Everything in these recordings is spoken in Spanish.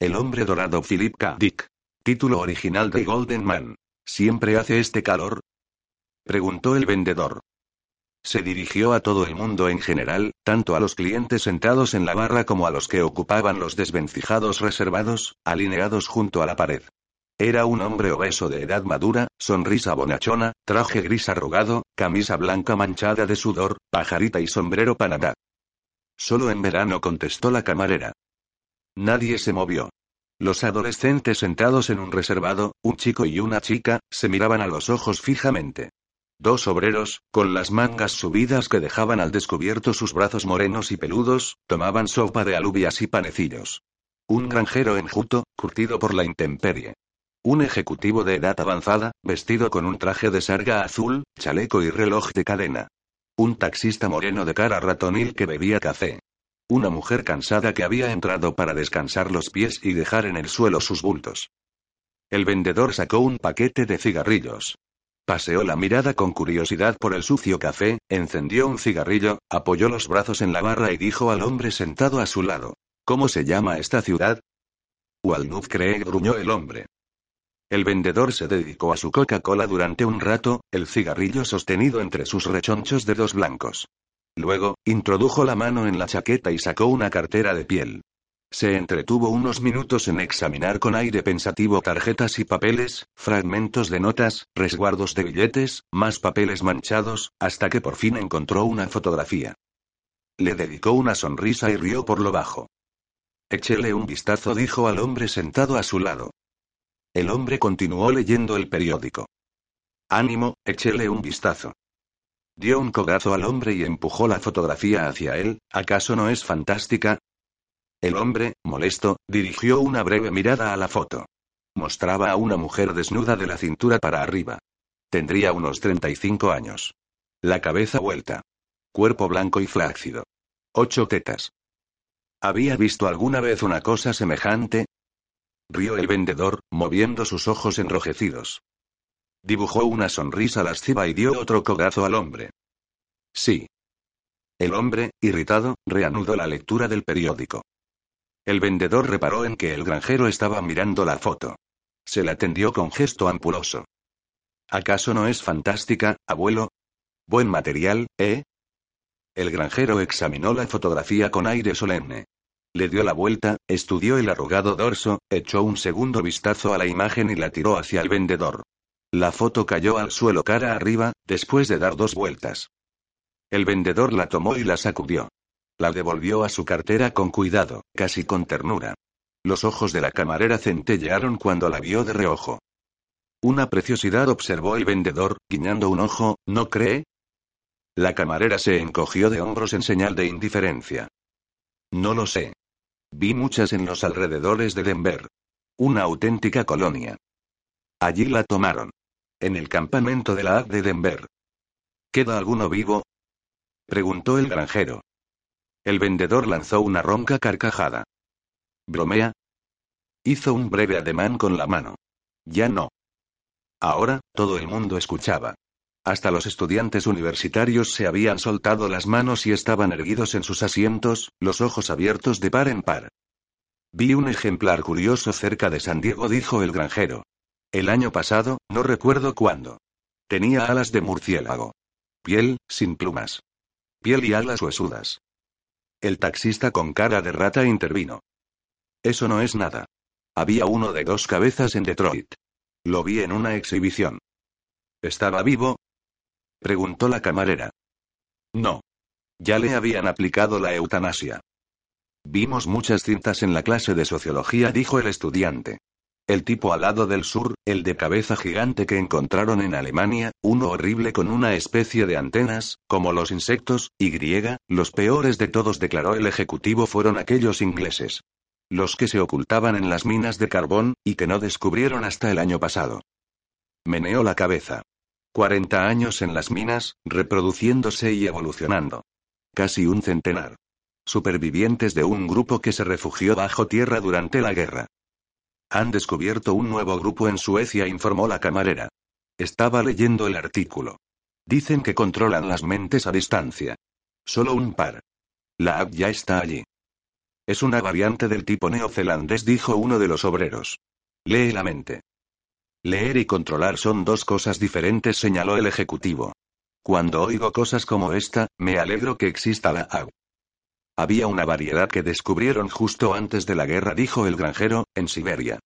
El hombre dorado Philip K. Dick. Título original de Golden Man. ¿Siempre hace este calor? Preguntó el vendedor. Se dirigió a todo el mundo en general, tanto a los clientes sentados en la barra como a los que ocupaban los desvencijados reservados, alineados junto a la pared. Era un hombre obeso de edad madura, sonrisa bonachona, traje gris arrugado, camisa blanca manchada de sudor, pajarita y sombrero panadá. Solo en verano contestó la camarera. Nadie se movió. Los adolescentes sentados en un reservado, un chico y una chica, se miraban a los ojos fijamente. Dos obreros, con las mangas subidas que dejaban al descubierto sus brazos morenos y peludos, tomaban sopa de alubias y panecillos. Un granjero enjuto, curtido por la intemperie. Un ejecutivo de edad avanzada, vestido con un traje de sarga azul, chaleco y reloj de cadena. Un taxista moreno de cara ratonil que bebía café. Una mujer cansada que había entrado para descansar los pies y dejar en el suelo sus bultos. El vendedor sacó un paquete de cigarrillos. Paseó la mirada con curiosidad por el sucio café, encendió un cigarrillo, apoyó los brazos en la barra y dijo al hombre sentado a su lado. ¿Cómo se llama esta ciudad? Walnut Creek gruñó el hombre. El vendedor se dedicó a su Coca-Cola durante un rato, el cigarrillo sostenido entre sus rechonchos dedos blancos. Luego, introdujo la mano en la chaqueta y sacó una cartera de piel. Se entretuvo unos minutos en examinar con aire pensativo tarjetas y papeles, fragmentos de notas, resguardos de billetes, más papeles manchados, hasta que por fin encontró una fotografía. Le dedicó una sonrisa y rió por lo bajo. Échele un vistazo, dijo al hombre sentado a su lado. El hombre continuó leyendo el periódico. Ánimo, échele un vistazo. Dio un codazo al hombre y empujó la fotografía hacia él, ¿acaso no es fantástica? El hombre, molesto, dirigió una breve mirada a la foto. Mostraba a una mujer desnuda de la cintura para arriba. Tendría unos 35 años. La cabeza vuelta. Cuerpo blanco y flácido. Ocho tetas. ¿Había visto alguna vez una cosa semejante? Rió el vendedor, moviendo sus ojos enrojecidos. Dibujó una sonrisa lasciva y dio otro codazo al hombre. Sí. El hombre, irritado, reanudó la lectura del periódico. El vendedor reparó en que el granjero estaba mirando la foto. Se la tendió con gesto ampuloso. ¿Acaso no es fantástica, abuelo? Buen material, ¿eh? El granjero examinó la fotografía con aire solemne. Le dio la vuelta, estudió el arrugado dorso, echó un segundo vistazo a la imagen y la tiró hacia el vendedor. La foto cayó al suelo cara arriba, después de dar dos vueltas. El vendedor la tomó y la sacudió. La devolvió a su cartera con cuidado, casi con ternura. Los ojos de la camarera centellearon cuando la vio de reojo. Una preciosidad observó el vendedor, guiñando un ojo, ¿no cree? La camarera se encogió de hombros en señal de indiferencia. No lo sé. Vi muchas en los alrededores de Denver. Una auténtica colonia. Allí la tomaron. En el campamento de la AD de Denver. ¿Queda alguno vivo? Preguntó el granjero. El vendedor lanzó una ronca carcajada. ¿Bromea? Hizo un breve ademán con la mano. Ya no. Ahora, todo el mundo escuchaba. Hasta los estudiantes universitarios se habían soltado las manos y estaban erguidos en sus asientos, los ojos abiertos de par en par. Vi un ejemplar curioso cerca de San Diego, dijo el granjero. El año pasado, no recuerdo cuándo. Tenía alas de murciélago. Piel, sin plumas. Piel y alas huesudas. El taxista con cara de rata intervino. Eso no es nada. Había uno de dos cabezas en Detroit. Lo vi en una exhibición. ¿Estaba vivo? Preguntó la camarera. No. Ya le habían aplicado la eutanasia. Vimos muchas cintas en la clase de sociología, dijo el estudiante. El tipo alado del sur, el de cabeza gigante que encontraron en Alemania, uno horrible con una especie de antenas, como los insectos, y griega, los peores de todos declaró el ejecutivo fueron aquellos ingleses. Los que se ocultaban en las minas de carbón, y que no descubrieron hasta el año pasado. Meneó la cabeza. 40 años en las minas, reproduciéndose y evolucionando. Casi un centenar. Supervivientes de un grupo que se refugió bajo tierra durante la guerra. Han descubierto un nuevo grupo en Suecia, informó la camarera. Estaba leyendo el artículo. Dicen que controlan las mentes a distancia. Solo un par. La app ya está allí. Es una variante del tipo neozelandés, dijo uno de los obreros. Lee la mente. Leer y controlar son dos cosas diferentes, señaló el ejecutivo. Cuando oigo cosas como esta, me alegro que exista la app. Había una variedad que descubrieron justo antes de la guerra, dijo el granjero, en Siberia.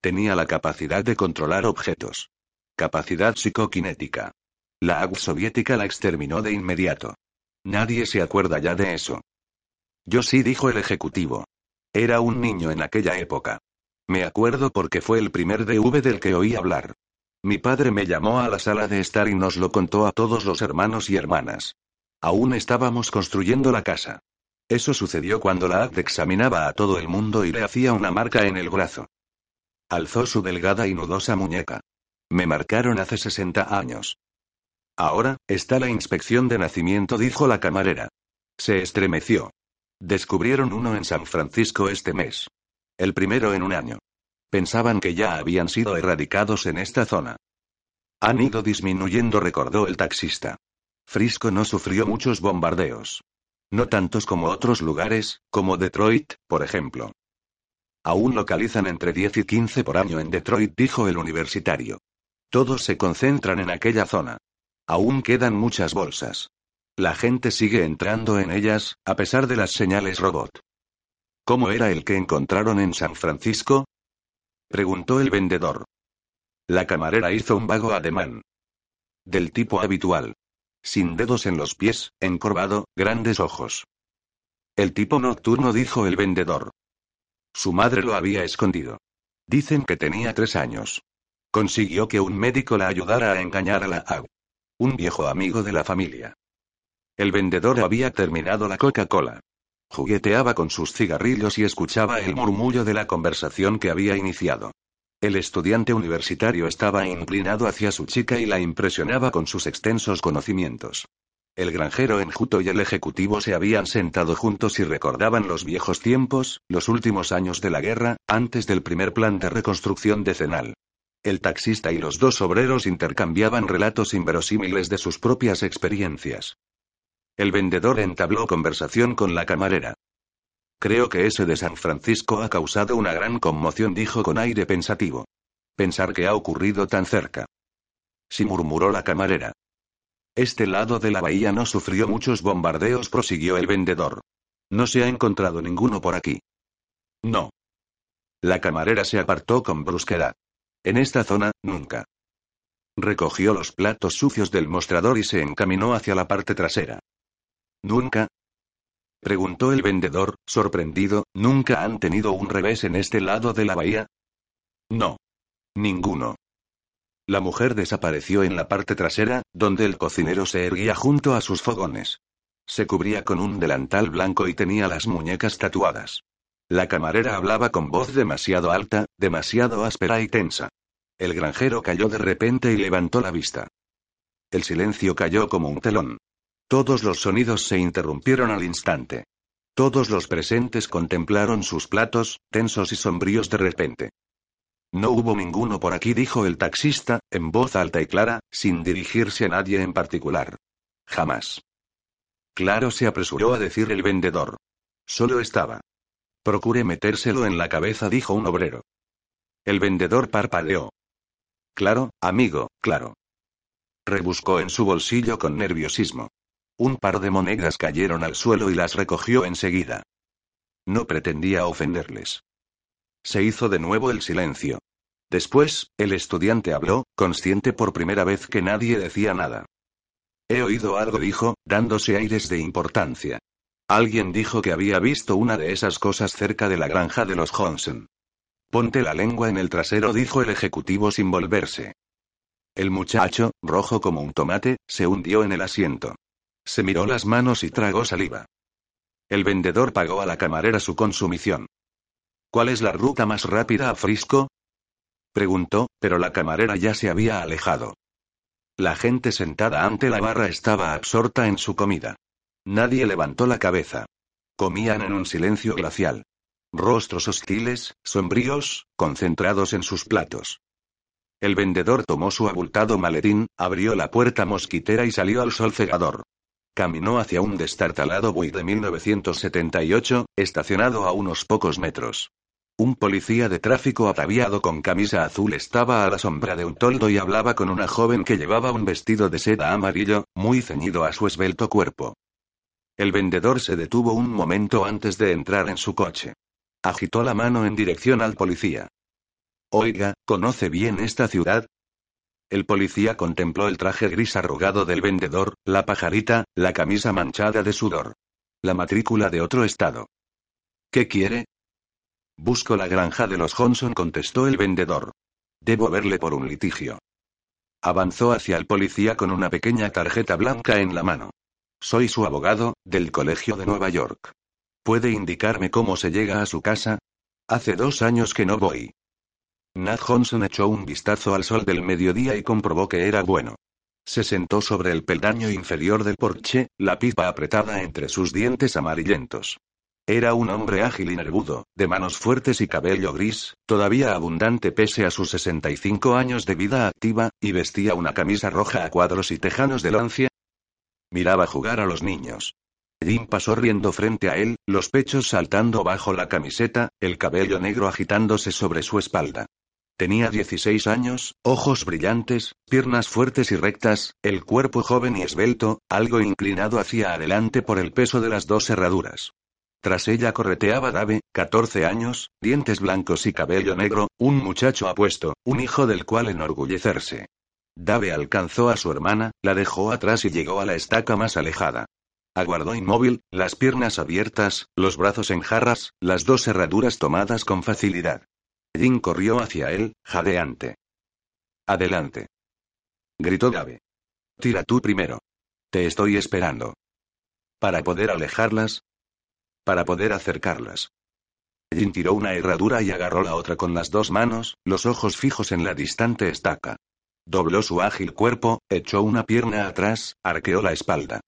Tenía la capacidad de controlar objetos. Capacidad psicoquinética. La AUG soviética la exterminó de inmediato. Nadie se acuerda ya de eso. Yo sí, dijo el ejecutivo. Era un niño en aquella época. Me acuerdo porque fue el primer DV del que oí hablar. Mi padre me llamó a la sala de estar y nos lo contó a todos los hermanos y hermanas. Aún estábamos construyendo la casa. Eso sucedió cuando la AD examinaba a todo el mundo y le hacía una marca en el brazo. Alzó su delgada y nudosa muñeca. Me marcaron hace 60 años. Ahora, está la inspección de nacimiento, dijo la camarera. Se estremeció. Descubrieron uno en San Francisco este mes. El primero en un año. Pensaban que ya habían sido erradicados en esta zona. Han ido disminuyendo, recordó el taxista. Frisco no sufrió muchos bombardeos. No tantos como otros lugares, como Detroit, por ejemplo. Aún localizan entre 10 y 15 por año en Detroit, dijo el universitario. Todos se concentran en aquella zona. Aún quedan muchas bolsas. La gente sigue entrando en ellas, a pesar de las señales robot. ¿Cómo era el que encontraron en San Francisco? preguntó el vendedor. La camarera hizo un vago ademán. Del tipo habitual sin dedos en los pies, encorvado, grandes ojos. El tipo nocturno dijo el vendedor. Su madre lo había escondido. Dicen que tenía tres años. Consiguió que un médico la ayudara a engañar a la AU. Un viejo amigo de la familia. El vendedor había terminado la Coca-Cola. Jugueteaba con sus cigarrillos y escuchaba el murmullo de la conversación que había iniciado. El estudiante universitario estaba inclinado hacia su chica y la impresionaba con sus extensos conocimientos. El granjero enjuto y el ejecutivo se habían sentado juntos y recordaban los viejos tiempos, los últimos años de la guerra, antes del primer plan de reconstrucción decenal. El taxista y los dos obreros intercambiaban relatos inverosímiles de sus propias experiencias. El vendedor entabló conversación con la camarera. Creo que ese de San Francisco ha causado una gran conmoción, dijo con aire pensativo. Pensar que ha ocurrido tan cerca. Sí murmuró la camarera. Este lado de la bahía no sufrió muchos bombardeos, prosiguió el vendedor. No se ha encontrado ninguno por aquí. No. La camarera se apartó con brusquedad. En esta zona, nunca. Recogió los platos sucios del mostrador y se encaminó hacia la parte trasera. Nunca, Preguntó el vendedor, sorprendido, ¿nunca han tenido un revés en este lado de la bahía? No. Ninguno. La mujer desapareció en la parte trasera, donde el cocinero se erguía junto a sus fogones. Se cubría con un delantal blanco y tenía las muñecas tatuadas. La camarera hablaba con voz demasiado alta, demasiado áspera y tensa. El granjero cayó de repente y levantó la vista. El silencio cayó como un telón. Todos los sonidos se interrumpieron al instante. Todos los presentes contemplaron sus platos, tensos y sombríos de repente. No hubo ninguno por aquí, dijo el taxista, en voz alta y clara, sin dirigirse a nadie en particular. Jamás. Claro, se apresuró a decir el vendedor. Solo estaba. Procure metérselo en la cabeza, dijo un obrero. El vendedor parpadeó. Claro, amigo, claro. Rebuscó en su bolsillo con nerviosismo. Un par de monedas cayeron al suelo y las recogió enseguida. No pretendía ofenderles. Se hizo de nuevo el silencio. Después, el estudiante habló, consciente por primera vez que nadie decía nada. He oído algo, dijo, dándose aires de importancia. Alguien dijo que había visto una de esas cosas cerca de la granja de los Johnson. Ponte la lengua en el trasero, dijo el ejecutivo sin volverse. El muchacho, rojo como un tomate, se hundió en el asiento. Se miró las manos y tragó saliva. El vendedor pagó a la camarera su consumición. ¿Cuál es la ruta más rápida a Frisco? Preguntó, pero la camarera ya se había alejado. La gente sentada ante la barra estaba absorta en su comida. Nadie levantó la cabeza. Comían en un silencio glacial. Rostros hostiles, sombríos, concentrados en sus platos. El vendedor tomó su abultado maletín, abrió la puerta mosquitera y salió al sol cegador. Caminó hacia un destartalado Buick de 1978, estacionado a unos pocos metros. Un policía de tráfico ataviado con camisa azul estaba a la sombra de un toldo y hablaba con una joven que llevaba un vestido de seda amarillo, muy ceñido a su esbelto cuerpo. El vendedor se detuvo un momento antes de entrar en su coche. Agitó la mano en dirección al policía. Oiga, ¿conoce bien esta ciudad? El policía contempló el traje gris arrugado del vendedor, la pajarita, la camisa manchada de sudor. La matrícula de otro estado. ¿Qué quiere? Busco la granja de los Johnson, contestó el vendedor. Debo verle por un litigio. Avanzó hacia el policía con una pequeña tarjeta blanca en la mano. Soy su abogado, del Colegio de Nueva York. ¿Puede indicarme cómo se llega a su casa? Hace dos años que no voy. Nat Johnson echó un vistazo al sol del mediodía y comprobó que era bueno. Se sentó sobre el peldaño inferior del porche, la pipa apretada entre sus dientes amarillentos. Era un hombre ágil y nervudo, de manos fuertes y cabello gris, todavía abundante pese a sus 65 años de vida activa, y vestía una camisa roja a cuadros y tejanos de lancia. Miraba jugar a los niños. Jim pasó riendo frente a él, los pechos saltando bajo la camiseta, el cabello negro agitándose sobre su espalda. Tenía 16 años, ojos brillantes, piernas fuertes y rectas, el cuerpo joven y esbelto, algo inclinado hacia adelante por el peso de las dos herraduras. Tras ella correteaba Dave, 14 años, dientes blancos y cabello negro, un muchacho apuesto, un hijo del cual enorgullecerse. Dave alcanzó a su hermana, la dejó atrás y llegó a la estaca más alejada. Aguardó inmóvil, las piernas abiertas, los brazos en jarras, las dos herraduras tomadas con facilidad. Jin corrió hacia él, jadeante. Adelante. Gritó Dave. Tira tú primero. Te estoy esperando. Para poder alejarlas, para poder acercarlas. Jin tiró una herradura y agarró la otra con las dos manos, los ojos fijos en la distante estaca. Dobló su ágil cuerpo, echó una pierna atrás, arqueó la espalda.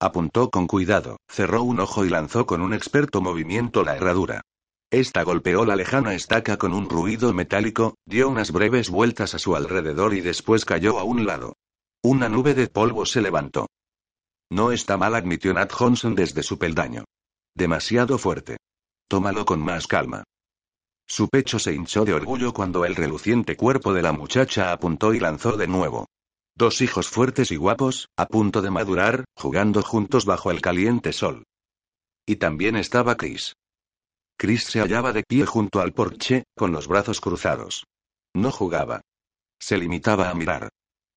Apuntó con cuidado, cerró un ojo y lanzó con un experto movimiento la herradura. Esta golpeó la lejana estaca con un ruido metálico, dio unas breves vueltas a su alrededor y después cayó a un lado. Una nube de polvo se levantó. No está mal, admitió Nat Johnson desde su peldaño. Demasiado fuerte. Tómalo con más calma. Su pecho se hinchó de orgullo cuando el reluciente cuerpo de la muchacha apuntó y lanzó de nuevo. Dos hijos fuertes y guapos, a punto de madurar, jugando juntos bajo el caliente sol. Y también estaba Chris. Chris se hallaba de pie junto al porche, con los brazos cruzados. No jugaba. Se limitaba a mirar.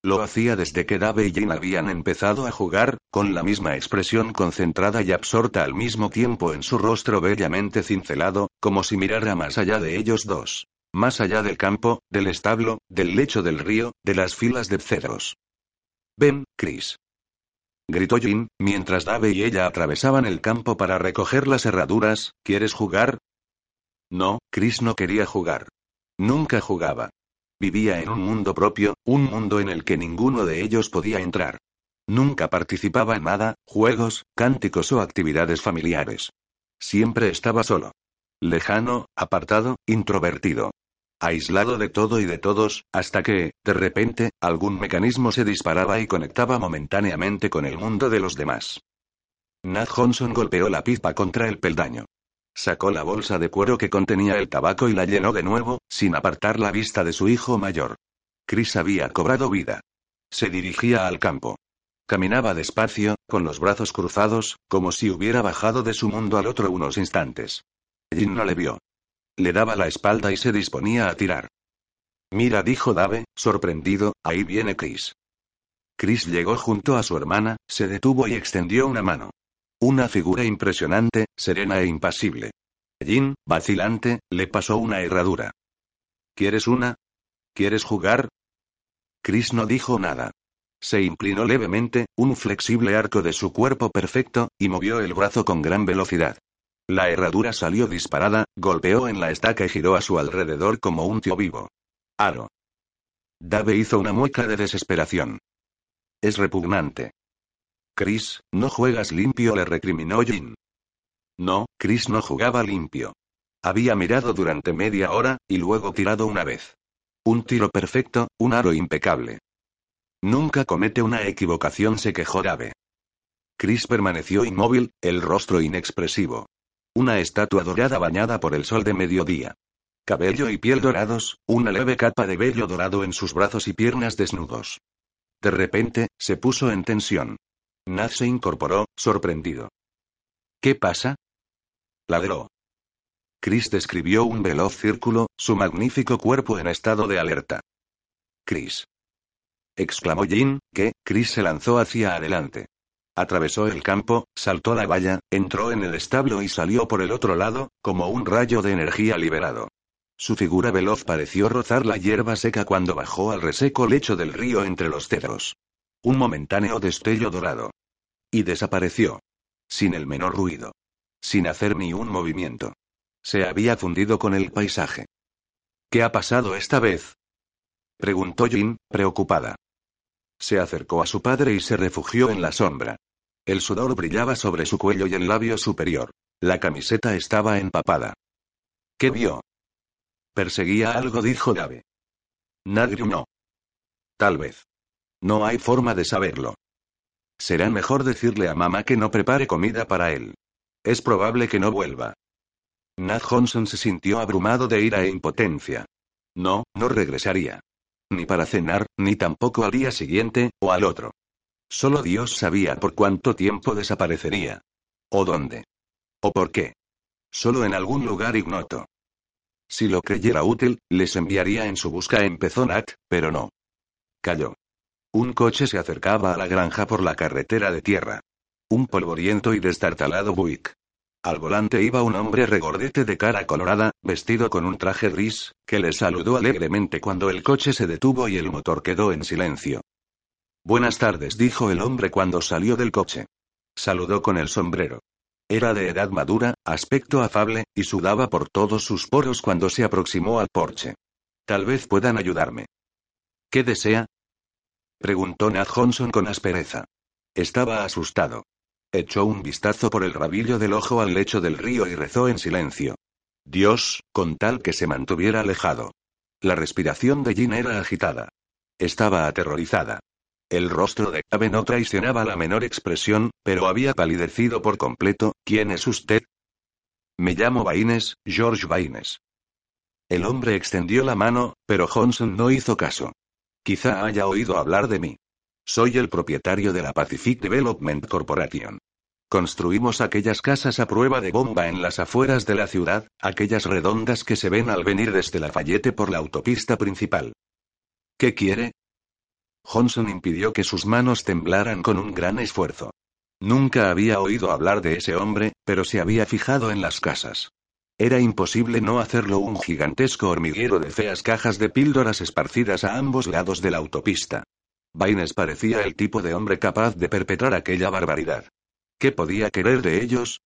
Lo hacía desde que Dave y Jane habían empezado a jugar, con la misma expresión concentrada y absorta al mismo tiempo en su rostro bellamente cincelado, como si mirara más allá de ellos dos. Más allá del campo, del establo, del lecho del río, de las filas de cedros. Ven, Chris. Gritó Jim, mientras Dave y ella atravesaban el campo para recoger las herraduras, ¿quieres jugar? No, Chris no quería jugar. Nunca jugaba. Vivía en un mundo propio, un mundo en el que ninguno de ellos podía entrar. Nunca participaba en nada, juegos, cánticos o actividades familiares. Siempre estaba solo. Lejano, apartado, introvertido. Aislado de todo y de todos, hasta que, de repente, algún mecanismo se disparaba y conectaba momentáneamente con el mundo de los demás. Nat Johnson golpeó la pipa contra el peldaño. Sacó la bolsa de cuero que contenía el tabaco y la llenó de nuevo, sin apartar la vista de su hijo mayor. Chris había cobrado vida. Se dirigía al campo. Caminaba despacio, con los brazos cruzados, como si hubiera bajado de su mundo al otro unos instantes. Jin no le vio. Le daba la espalda y se disponía a tirar. Mira, dijo Dave, sorprendido, ahí viene Chris. Chris llegó junto a su hermana, se detuvo y extendió una mano. Una figura impresionante, serena e impasible. Jin, vacilante, le pasó una herradura. ¿Quieres una? ¿Quieres jugar? Chris no dijo nada. Se inclinó levemente, un flexible arco de su cuerpo perfecto, y movió el brazo con gran velocidad. La herradura salió disparada, golpeó en la estaca y giró a su alrededor como un tío vivo. Aro. Dave hizo una mueca de desesperación. Es repugnante. Chris, no juegas limpio, le recriminó Jin. No, Chris no jugaba limpio. Había mirado durante media hora, y luego tirado una vez. Un tiro perfecto, un aro impecable. Nunca comete una equivocación, se quejó Dave. Chris permaneció inmóvil, el rostro inexpresivo. Una estatua dorada bañada por el sol de mediodía. Cabello y piel dorados, una leve capa de vello dorado en sus brazos y piernas desnudos. De repente, se puso en tensión. Naz se incorporó, sorprendido. ¿Qué pasa? Ladró. Chris describió un veloz círculo, su magnífico cuerpo en estado de alerta. Chris. exclamó Jin, que, Chris se lanzó hacia adelante. Atravesó el campo, saltó la valla, entró en el establo y salió por el otro lado, como un rayo de energía liberado. Su figura veloz pareció rozar la hierba seca cuando bajó al reseco lecho del río entre los cedros. Un momentáneo destello dorado. Y desapareció. Sin el menor ruido. Sin hacer ni un movimiento. Se había fundido con el paisaje. ¿Qué ha pasado esta vez? preguntó Jin, preocupada. Se acercó a su padre y se refugió en la sombra. El sudor brillaba sobre su cuello y el labio superior. La camiseta estaba empapada. ¿Qué vio? Perseguía algo, dijo Dave. Nadie no. Tal vez. No hay forma de saberlo. Será mejor decirle a mamá que no prepare comida para él. Es probable que no vuelva. Nat Johnson se sintió abrumado de ira e impotencia. No, no regresaría. Ni para cenar, ni tampoco al día siguiente, o al otro. Solo Dios sabía por cuánto tiempo desaparecería. O dónde. O por qué. Solo en algún lugar ignoto. Si lo creyera útil, les enviaría en su busca, empezó Nat, pero no. Cayó. Un coche se acercaba a la granja por la carretera de tierra. Un polvoriento y destartalado Buick. Al volante iba un hombre regordete de cara colorada, vestido con un traje gris, que le saludó alegremente cuando el coche se detuvo y el motor quedó en silencio. Buenas tardes, dijo el hombre cuando salió del coche. Saludó con el sombrero. Era de edad madura, aspecto afable, y sudaba por todos sus poros cuando se aproximó al porche. Tal vez puedan ayudarme. ¿Qué desea? preguntó Nat Johnson con aspereza. Estaba asustado. Echó un vistazo por el rabillo del ojo al lecho del río y rezó en silencio. Dios, con tal que se mantuviera alejado. La respiración de Jean era agitada. Estaba aterrorizada. El rostro de Cabe no traicionaba la menor expresión, pero había palidecido por completo. ¿Quién es usted? Me llamo Baines, George Baines. El hombre extendió la mano, pero Johnson no hizo caso. Quizá haya oído hablar de mí. Soy el propietario de la Pacific Development Corporation. Construimos aquellas casas a prueba de bomba en las afueras de la ciudad, aquellas redondas que se ven al venir desde la Fayette por la autopista principal. ¿Qué quiere? Johnson impidió que sus manos temblaran con un gran esfuerzo. Nunca había oído hablar de ese hombre, pero se había fijado en las casas. Era imposible no hacerlo un gigantesco hormiguero de feas cajas de píldoras esparcidas a ambos lados de la autopista. Baines parecía el tipo de hombre capaz de perpetrar aquella barbaridad. ¿Qué podía querer de ellos?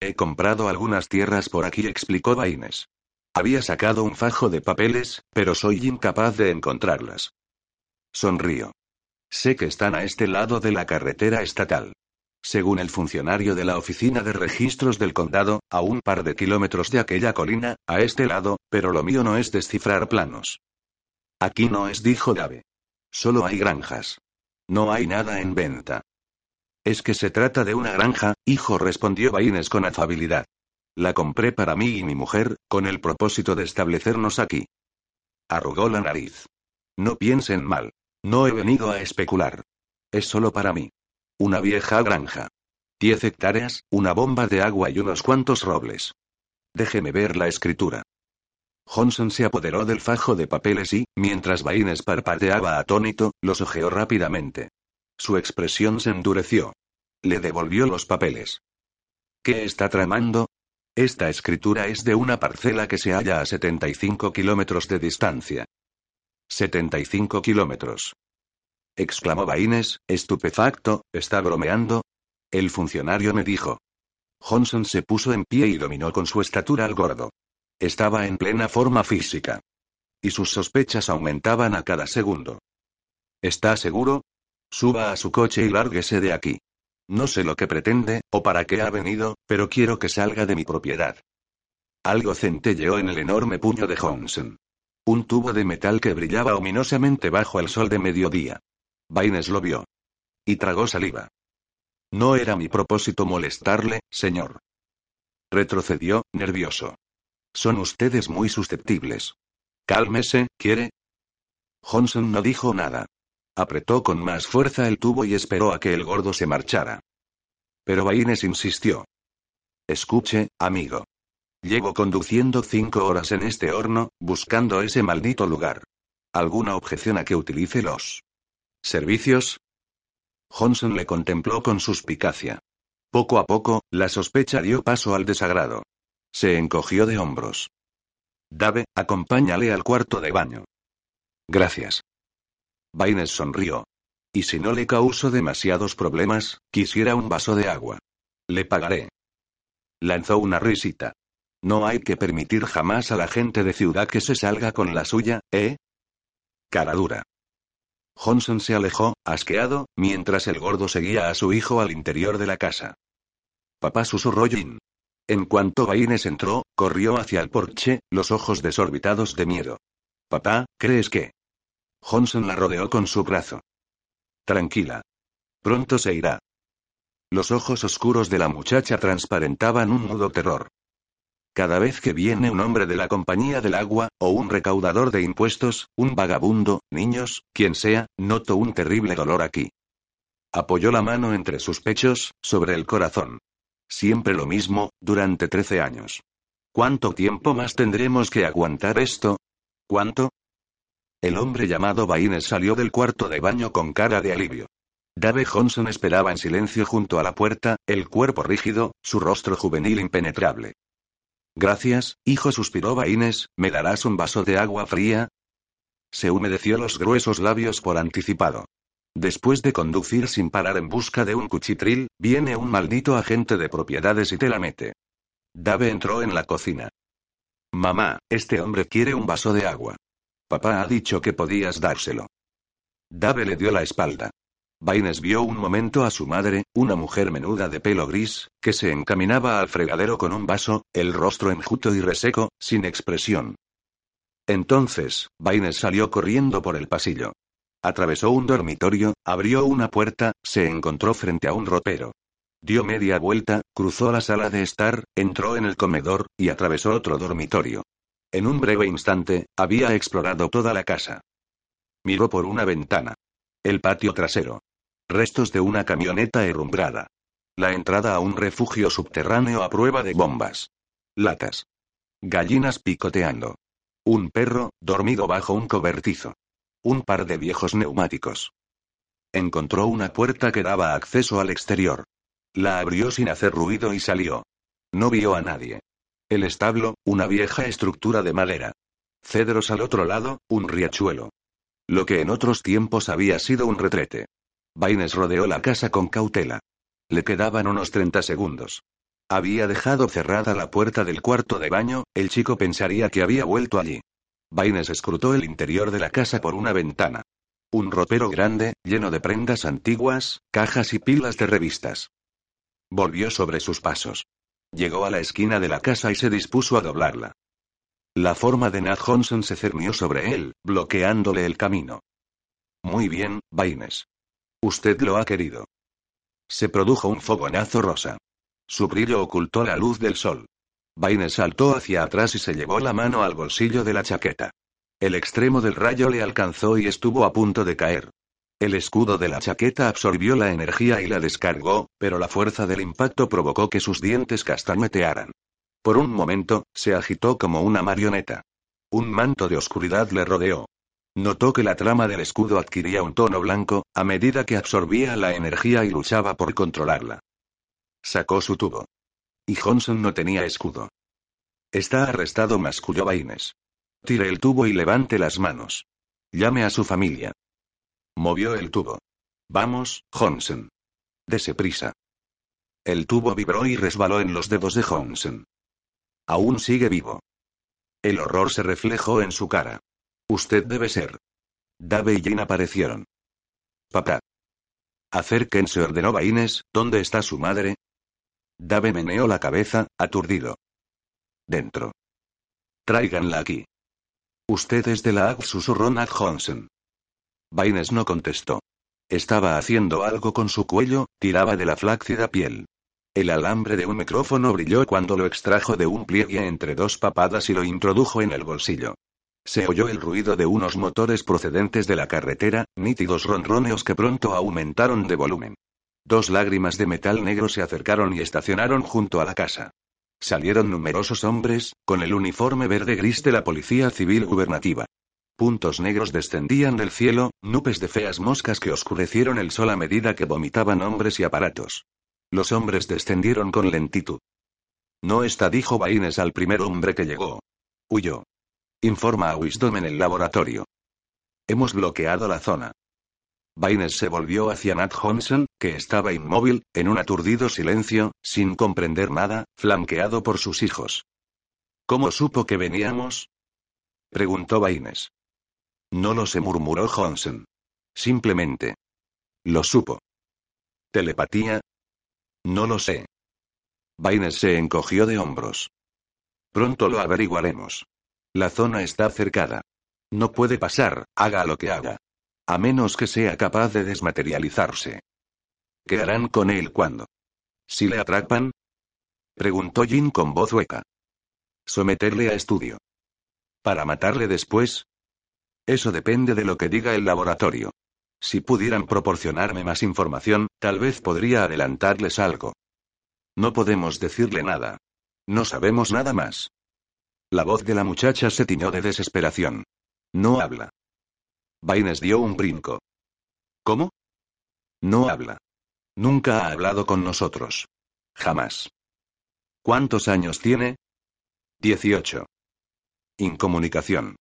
He comprado algunas tierras por aquí, explicó Baines. Había sacado un fajo de papeles, pero soy incapaz de encontrarlas. Sonrío. Sé que están a este lado de la carretera estatal. Según el funcionario de la oficina de registros del condado, a un par de kilómetros de aquella colina, a este lado, pero lo mío no es descifrar planos. Aquí no es, dijo Dave. Solo hay granjas. No hay nada en venta. Es que se trata de una granja, hijo, respondió Baines con afabilidad. La compré para mí y mi mujer, con el propósito de establecernos aquí. Arrugó la nariz. No piensen mal. No he venido a especular. Es solo para mí. Una vieja granja. Diez hectáreas, una bomba de agua y unos cuantos robles. Déjeme ver la escritura. Johnson se apoderó del fajo de papeles y, mientras Baines parpadeaba atónito, los ojeó rápidamente. Su expresión se endureció. Le devolvió los papeles. ¿Qué está tramando? Esta escritura es de una parcela que se halla a 75 kilómetros de distancia. 75 kilómetros. Exclamó Baines, estupefacto, ¿está bromeando? El funcionario me dijo. Johnson se puso en pie y dominó con su estatura al gordo. Estaba en plena forma física. Y sus sospechas aumentaban a cada segundo. ¿Está seguro? Suba a su coche y lárguese de aquí. No sé lo que pretende, o para qué ha venido, pero quiero que salga de mi propiedad. Algo centelleó en el enorme puño de Johnson. Un tubo de metal que brillaba ominosamente bajo el sol de mediodía. Baines lo vio. Y tragó saliva. No era mi propósito molestarle, señor. Retrocedió, nervioso. Son ustedes muy susceptibles. Cálmese, ¿quiere? Johnson no dijo nada. Apretó con más fuerza el tubo y esperó a que el gordo se marchara. Pero Baines insistió. Escuche, amigo. Llevo conduciendo cinco horas en este horno, buscando ese maldito lugar. ¿Alguna objeción a que utilice los servicios? Johnson le contempló con suspicacia. Poco a poco, la sospecha dio paso al desagrado. Se encogió de hombros. Dave, acompáñale al cuarto de baño. Gracias. Baines sonrió. Y si no le causo demasiados problemas, quisiera un vaso de agua. Le pagaré. Lanzó una risita. No hay que permitir jamás a la gente de ciudad que se salga con la suya, ¿eh? Cara dura. Johnson se alejó, asqueado, mientras el gordo seguía a su hijo al interior de la casa. Papá susurró Jin. En cuanto Baines entró, corrió hacia el porche, los ojos desorbitados de miedo. Papá, ¿crees que? Johnson la rodeó con su brazo. Tranquila. Pronto se irá. Los ojos oscuros de la muchacha transparentaban un mudo terror. Cada vez que viene un hombre de la compañía del agua, o un recaudador de impuestos, un vagabundo, niños, quien sea, noto un terrible dolor aquí. Apoyó la mano entre sus pechos, sobre el corazón. Siempre lo mismo, durante trece años. ¿Cuánto tiempo más tendremos que aguantar esto? ¿Cuánto? El hombre llamado Baines salió del cuarto de baño con cara de alivio. Dave Johnson esperaba en silencio junto a la puerta, el cuerpo rígido, su rostro juvenil impenetrable. Gracias, hijo, suspiró Baines, ¿me darás un vaso de agua fría? Se humedeció los gruesos labios por anticipado. Después de conducir sin parar en busca de un cuchitril, viene un maldito agente de propiedades y te la mete. Dave entró en la cocina. Mamá, este hombre quiere un vaso de agua. Papá ha dicho que podías dárselo. Dave le dio la espalda. Baines vio un momento a su madre, una mujer menuda de pelo gris, que se encaminaba al fregadero con un vaso, el rostro enjuto y reseco, sin expresión. Entonces, Baines salió corriendo por el pasillo. Atravesó un dormitorio, abrió una puerta, se encontró frente a un ropero. Dio media vuelta, cruzó la sala de estar, entró en el comedor, y atravesó otro dormitorio. En un breve instante, había explorado toda la casa. Miró por una ventana. El patio trasero. Restos de una camioneta herrumbrada. La entrada a un refugio subterráneo a prueba de bombas. Latas. Gallinas picoteando. Un perro, dormido bajo un cobertizo. Un par de viejos neumáticos. Encontró una puerta que daba acceso al exterior. La abrió sin hacer ruido y salió. No vio a nadie. El establo, una vieja estructura de madera. Cedros al otro lado, un riachuelo. Lo que en otros tiempos había sido un retrete. Baines rodeó la casa con cautela. Le quedaban unos 30 segundos. Había dejado cerrada la puerta del cuarto de baño, el chico pensaría que había vuelto allí. Baines escrutó el interior de la casa por una ventana. Un ropero grande, lleno de prendas antiguas, cajas y pilas de revistas. Volvió sobre sus pasos. Llegó a la esquina de la casa y se dispuso a doblarla. La forma de Nat Johnson se cernió sobre él, bloqueándole el camino. Muy bien, Baines. Usted lo ha querido. Se produjo un fogonazo rosa. Su brillo ocultó la luz del sol. Baines saltó hacia atrás y se llevó la mano al bolsillo de la chaqueta. El extremo del rayo le alcanzó y estuvo a punto de caer. El escudo de la chaqueta absorbió la energía y la descargó, pero la fuerza del impacto provocó que sus dientes castañetearan. Por un momento, se agitó como una marioneta. Un manto de oscuridad le rodeó. Notó que la trama del escudo adquiría un tono blanco, a medida que absorbía la energía y luchaba por controlarla. Sacó su tubo. Y Johnson no tenía escudo. Está arrestado, masculló Baines. Tire el tubo y levante las manos. Llame a su familia. Movió el tubo. Vamos, Johnson. Dese prisa. El tubo vibró y resbaló en los dedos de Johnson. Aún sigue vivo. El horror se reflejó en su cara. Usted debe ser. Dave y Jane aparecieron. Papá. Acérquense, ordenó Baines, ¿dónde está su madre? Dave meneó la cabeza, aturdido. Dentro. Tráiganla aquí. Usted es de la AG, susurró Nat Johnson. Baines no contestó. Estaba haciendo algo con su cuello, tiraba de la flácida piel. El alambre de un micrófono brilló cuando lo extrajo de un pliegue entre dos papadas y lo introdujo en el bolsillo. Se oyó el ruido de unos motores procedentes de la carretera, nítidos ronroneos que pronto aumentaron de volumen. Dos lágrimas de metal negro se acercaron y estacionaron junto a la casa. Salieron numerosos hombres, con el uniforme verde-gris de la Policía Civil Gubernativa. Puntos negros descendían del cielo, nubes de feas moscas que oscurecieron el sol a medida que vomitaban hombres y aparatos. Los hombres descendieron con lentitud. No está, dijo Baines al primer hombre que llegó. Huyó. Informa a Wisdom en el laboratorio. Hemos bloqueado la zona. Baines se volvió hacia Nat Johnson, que estaba inmóvil, en un aturdido silencio, sin comprender nada, flanqueado por sus hijos. ¿Cómo supo que veníamos? preguntó Baines. No lo sé, murmuró Johnson. Simplemente. Lo supo. ¿Telepatía? No lo sé. Baines se encogió de hombros. Pronto lo averiguaremos. La zona está cercada. No puede pasar, haga lo que haga. A menos que sea capaz de desmaterializarse. ¿Qué harán con él cuando? ¿Si le atrapan? Preguntó Jin con voz hueca. Someterle a estudio. ¿Para matarle después? Eso depende de lo que diga el laboratorio. Si pudieran proporcionarme más información, tal vez podría adelantarles algo. No podemos decirle nada. No sabemos nada más. La voz de la muchacha se tiñó de desesperación. No habla. Baines dio un brinco. ¿Cómo? No habla. Nunca ha hablado con nosotros. Jamás. ¿Cuántos años tiene? Dieciocho. Incomunicación.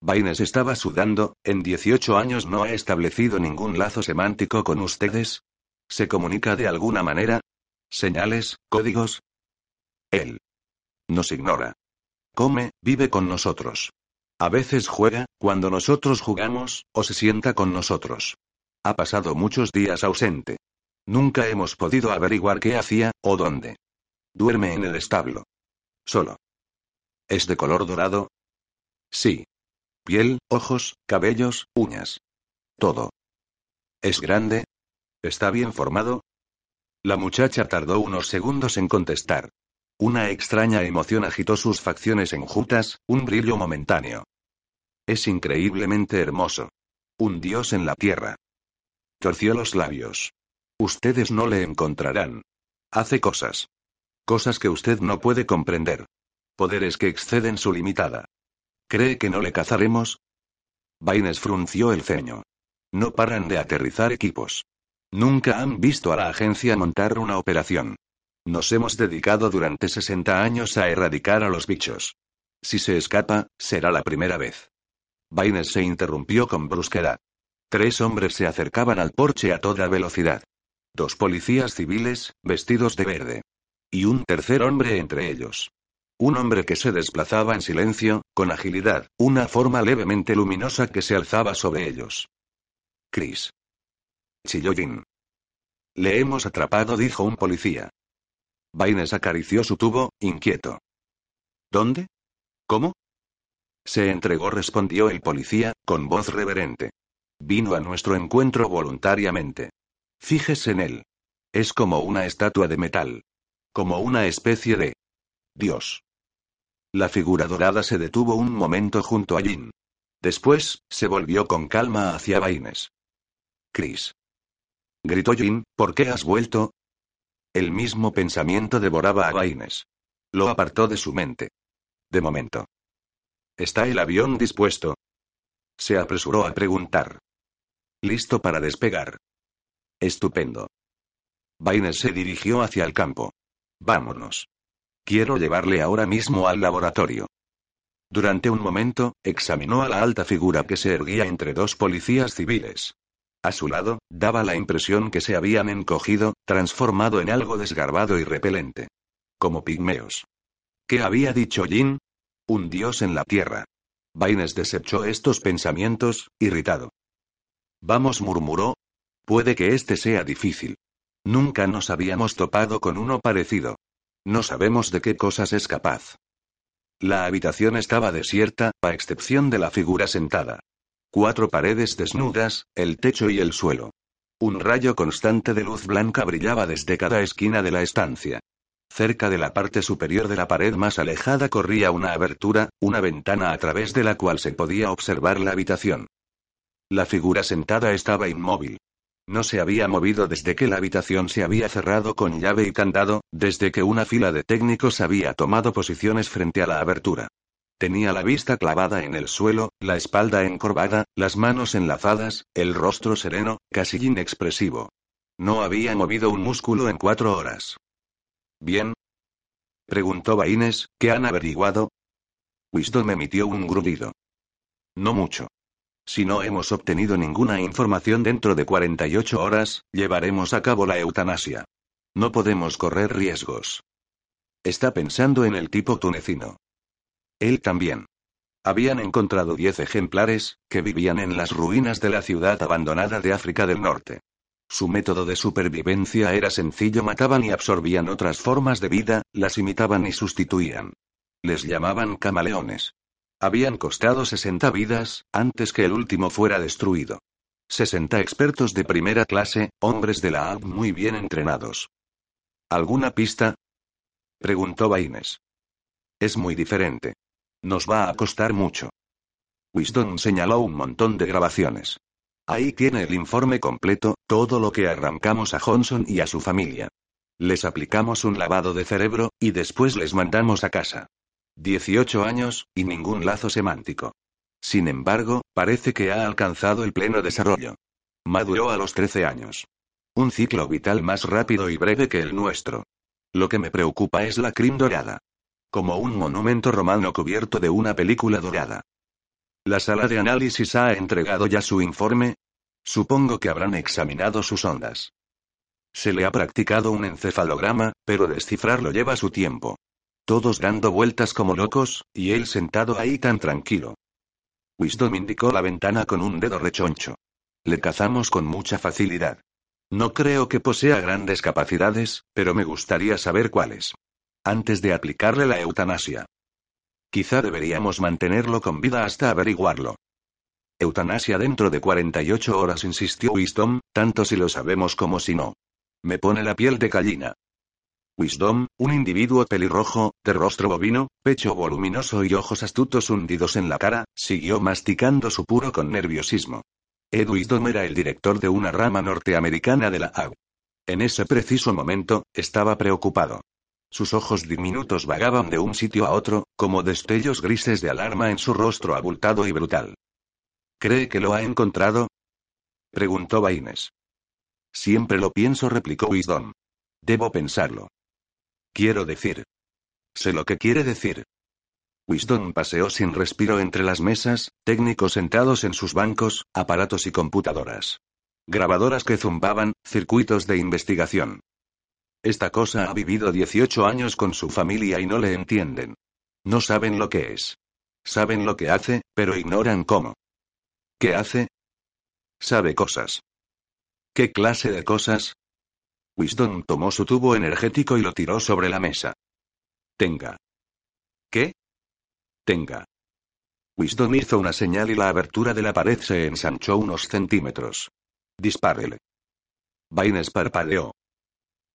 Baines estaba sudando, en 18 años no ha establecido ningún lazo semántico con ustedes. ¿Se comunica de alguna manera? ¿Señales, códigos? Él. Nos ignora. Come, vive con nosotros. A veces juega, cuando nosotros jugamos, o se sienta con nosotros. Ha pasado muchos días ausente. Nunca hemos podido averiguar qué hacía, o dónde. Duerme en el establo. Solo. ¿Es de color dorado? Sí. Piel, ojos, cabellos, uñas. Todo. ¿Es grande? ¿Está bien formado? La muchacha tardó unos segundos en contestar. Una extraña emoción agitó sus facciones enjutas, un brillo momentáneo. Es increíblemente hermoso. Un dios en la tierra. Torció los labios. Ustedes no le encontrarán. Hace cosas. Cosas que usted no puede comprender. Poderes que exceden su limitada. ¿Cree que no le cazaremos? Baines frunció el ceño. No paran de aterrizar equipos. Nunca han visto a la agencia montar una operación. Nos hemos dedicado durante 60 años a erradicar a los bichos. Si se escapa, será la primera vez. Baines se interrumpió con brusquedad. Tres hombres se acercaban al porche a toda velocidad. Dos policías civiles, vestidos de verde. Y un tercer hombre entre ellos. Un hombre que se desplazaba en silencio, con agilidad, una forma levemente luminosa que se alzaba sobre ellos. Chris. Chilló Le hemos atrapado, dijo un policía. Baines acarició su tubo, inquieto. ¿Dónde? ¿Cómo? Se entregó, respondió el policía, con voz reverente. Vino a nuestro encuentro voluntariamente. Fíjese en él. Es como una estatua de metal. Como una especie de... Dios. La figura dorada se detuvo un momento junto a Jin. Después, se volvió con calma hacia Baines. Chris. Gritó Jin, ¿por qué has vuelto? El mismo pensamiento devoraba a Baines. Lo apartó de su mente. De momento. ¿Está el avión dispuesto? Se apresuró a preguntar. Listo para despegar. Estupendo. Baines se dirigió hacia el campo. Vámonos. Quiero llevarle ahora mismo al laboratorio. Durante un momento, examinó a la alta figura que se erguía entre dos policías civiles. A su lado, daba la impresión que se habían encogido, transformado en algo desgarbado y repelente. Como pigmeos. ¿Qué había dicho Jin? Un dios en la tierra. Baines desechó estos pensamientos, irritado. Vamos, murmuró. Puede que este sea difícil. Nunca nos habíamos topado con uno parecido. No sabemos de qué cosas es capaz. La habitación estaba desierta, a excepción de la figura sentada. Cuatro paredes desnudas, el techo y el suelo. Un rayo constante de luz blanca brillaba desde cada esquina de la estancia. Cerca de la parte superior de la pared más alejada corría una abertura, una ventana a través de la cual se podía observar la habitación. La figura sentada estaba inmóvil. No se había movido desde que la habitación se había cerrado con llave y candado, desde que una fila de técnicos había tomado posiciones frente a la abertura. Tenía la vista clavada en el suelo, la espalda encorvada, las manos enlazadas, el rostro sereno, casi inexpresivo. No había movido un músculo en cuatro horas. ¿Bien? Preguntó Baines, ¿qué han averiguado? Wisdom emitió un grudido. No mucho. Si no hemos obtenido ninguna información dentro de 48 horas, llevaremos a cabo la eutanasia. No podemos correr riesgos. Está pensando en el tipo tunecino. Él también. Habían encontrado 10 ejemplares, que vivían en las ruinas de la ciudad abandonada de África del Norte. Su método de supervivencia era sencillo, mataban y absorbían otras formas de vida, las imitaban y sustituían. Les llamaban camaleones. Habían costado 60 vidas, antes que el último fuera destruido. 60 expertos de primera clase, hombres de la AB muy bien entrenados. ¿Alguna pista? preguntó Baines. Es muy diferente. Nos va a costar mucho. Wisdom señaló un montón de grabaciones. Ahí tiene el informe completo, todo lo que arrancamos a Johnson y a su familia. Les aplicamos un lavado de cerebro, y después les mandamos a casa. 18 años, y ningún lazo semántico. Sin embargo, parece que ha alcanzado el pleno desarrollo. Maduró a los 13 años. Un ciclo vital más rápido y breve que el nuestro. Lo que me preocupa es la crin dorada. Como un monumento romano cubierto de una película dorada. ¿La sala de análisis ha entregado ya su informe? Supongo que habrán examinado sus ondas. Se le ha practicado un encefalograma, pero descifrarlo lleva su tiempo. Todos dando vueltas como locos, y él sentado ahí tan tranquilo. Wisdom indicó la ventana con un dedo rechoncho. Le cazamos con mucha facilidad. No creo que posea grandes capacidades, pero me gustaría saber cuáles. Antes de aplicarle la eutanasia. Quizá deberíamos mantenerlo con vida hasta averiguarlo. Eutanasia dentro de 48 horas, insistió Wisdom, tanto si lo sabemos como si no. Me pone la piel de gallina. Wisdom, un individuo pelirrojo, de rostro bovino, pecho voluminoso y ojos astutos hundidos en la cara, siguió masticando su puro con nerviosismo. Ed Wisdom era el director de una rama norteamericana de la AU. En ese preciso momento, estaba preocupado. Sus ojos diminutos vagaban de un sitio a otro, como destellos grises de alarma en su rostro abultado y brutal. ¿Cree que lo ha encontrado? preguntó Baines. Siempre lo pienso, replicó Wisdom. Debo pensarlo. Quiero decir. Sé lo que quiere decir. Wisdom paseó sin respiro entre las mesas, técnicos sentados en sus bancos, aparatos y computadoras. Grabadoras que zumbaban, circuitos de investigación. Esta cosa ha vivido 18 años con su familia y no le entienden. No saben lo que es. Saben lo que hace, pero ignoran cómo. ¿Qué hace? Sabe cosas. ¿Qué clase de cosas? Wisdom tomó su tubo energético y lo tiró sobre la mesa. Tenga. ¿Qué? Tenga. Wisdom hizo una señal y la abertura de la pared se ensanchó unos centímetros. Dispárele. Baines parpadeó.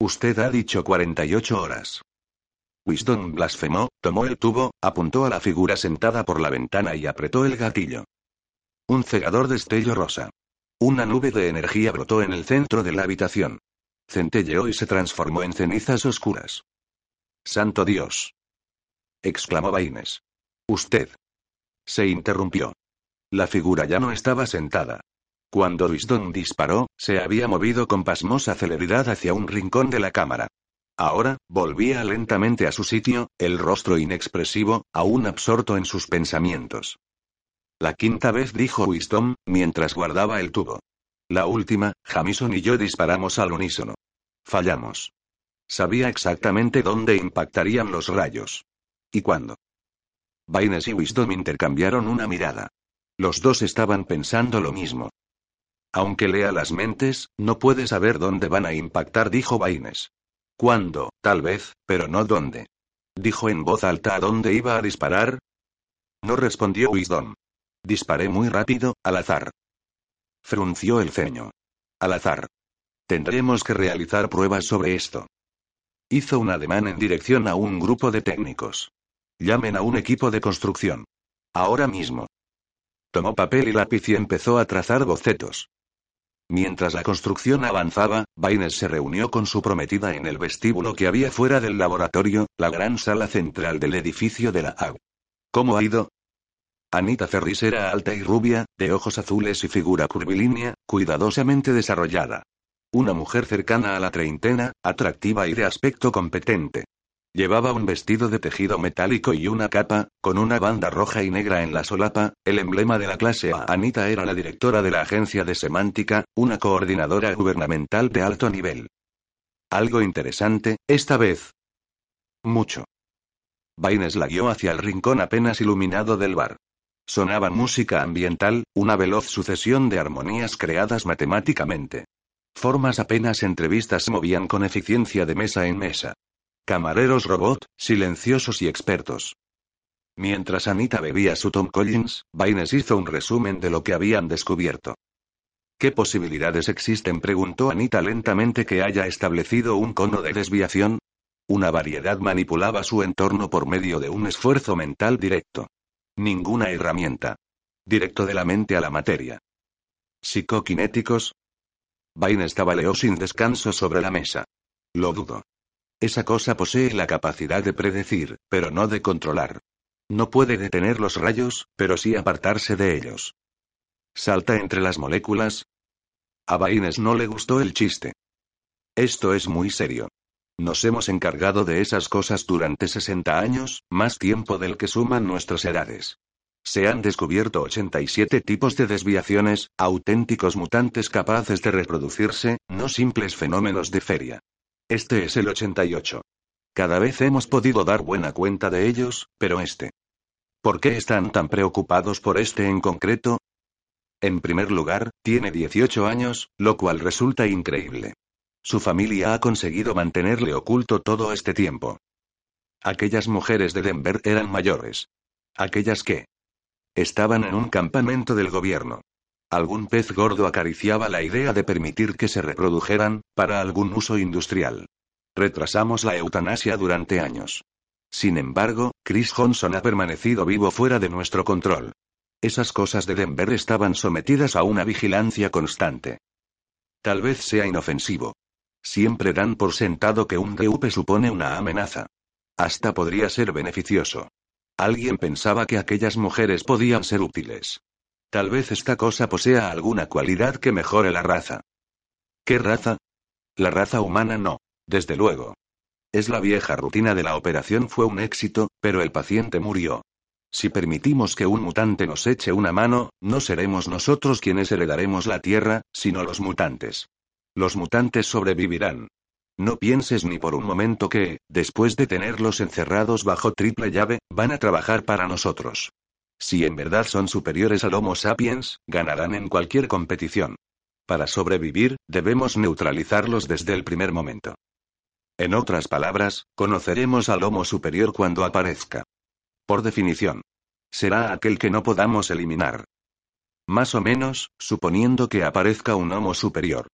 Usted ha dicho 48 horas. Wisdom blasfemó, tomó el tubo, apuntó a la figura sentada por la ventana y apretó el gatillo. Un cegador destello rosa. Una nube de energía brotó en el centro de la habitación. Centelleó y se transformó en cenizas oscuras. ¡Santo Dios! exclamó Baines. Usted. Se interrumpió. La figura ya no estaba sentada. Cuando Wisdom disparó, se había movido con pasmosa celeridad hacia un rincón de la cámara. Ahora, volvía lentamente a su sitio, el rostro inexpresivo, aún absorto en sus pensamientos. La quinta vez dijo Wisdom, mientras guardaba el tubo. La última, Jamison y yo disparamos al unísono. Fallamos. Sabía exactamente dónde impactarían los rayos. ¿Y cuándo? Baines y Wisdom intercambiaron una mirada. Los dos estaban pensando lo mismo. Aunque lea las mentes, no puede saber dónde van a impactar, dijo Baines. ¿Cuándo? Tal vez, pero no dónde. Dijo en voz alta a dónde iba a disparar. No respondió Wisdom. Disparé muy rápido, al azar. Frunció el ceño. Al azar. Tendremos que realizar pruebas sobre esto. Hizo un ademán en dirección a un grupo de técnicos. Llamen a un equipo de construcción. Ahora mismo. Tomó papel y lápiz y empezó a trazar bocetos. Mientras la construcción avanzaba, Baines se reunió con su prometida en el vestíbulo que había fuera del laboratorio, la gran sala central del edificio de la AG. ¿Cómo ha ido? Anita Ferris era alta y rubia, de ojos azules y figura curvilínea, cuidadosamente desarrollada. Una mujer cercana a la treintena, atractiva y de aspecto competente. Llevaba un vestido de tejido metálico y una capa, con una banda roja y negra en la solapa, el emblema de la clase A. Anita era la directora de la agencia de semántica, una coordinadora gubernamental de alto nivel. Algo interesante, esta vez. Mucho. Baines la guió hacia el rincón apenas iluminado del bar. Sonaba música ambiental, una veloz sucesión de armonías creadas matemáticamente. Formas apenas entrevistas se movían con eficiencia de mesa en mesa. Camareros robot, silenciosos y expertos. Mientras Anita bebía su Tom Collins, Baines hizo un resumen de lo que habían descubierto. ¿Qué posibilidades existen? preguntó Anita lentamente que haya establecido un cono de desviación. Una variedad manipulaba su entorno por medio de un esfuerzo mental directo. Ninguna herramienta. Directo de la mente a la materia. ¿Psicoquinéticos? Bain estabaleó sin descanso sobre la mesa. Lo dudo. Esa cosa posee la capacidad de predecir, pero no de controlar. No puede detener los rayos, pero sí apartarse de ellos. ¿Salta entre las moléculas? A Baines no le gustó el chiste. Esto es muy serio. Nos hemos encargado de esas cosas durante 60 años, más tiempo del que suman nuestras edades. Se han descubierto 87 tipos de desviaciones, auténticos mutantes capaces de reproducirse, no simples fenómenos de feria. Este es el 88. Cada vez hemos podido dar buena cuenta de ellos, pero este. ¿Por qué están tan preocupados por este en concreto? En primer lugar, tiene 18 años, lo cual resulta increíble. Su familia ha conseguido mantenerle oculto todo este tiempo. Aquellas mujeres de Denver eran mayores. Aquellas que estaban en un campamento del gobierno. Algún pez gordo acariciaba la idea de permitir que se reprodujeran, para algún uso industrial. Retrasamos la eutanasia durante años. Sin embargo, Chris Johnson ha permanecido vivo fuera de nuestro control. Esas cosas de Denver estaban sometidas a una vigilancia constante. Tal vez sea inofensivo. Siempre dan por sentado que un DUP supone una amenaza. Hasta podría ser beneficioso. Alguien pensaba que aquellas mujeres podían ser útiles. Tal vez esta cosa posea alguna cualidad que mejore la raza. ¿Qué raza? La raza humana no. Desde luego. Es la vieja rutina de la operación fue un éxito, pero el paciente murió. Si permitimos que un mutante nos eche una mano, no seremos nosotros quienes heredaremos la Tierra, sino los mutantes. Los mutantes sobrevivirán. No pienses ni por un momento que, después de tenerlos encerrados bajo triple llave, van a trabajar para nosotros. Si en verdad son superiores al Homo sapiens, ganarán en cualquier competición. Para sobrevivir, debemos neutralizarlos desde el primer momento. En otras palabras, conoceremos al Homo superior cuando aparezca. Por definición. Será aquel que no podamos eliminar. Más o menos, suponiendo que aparezca un Homo superior.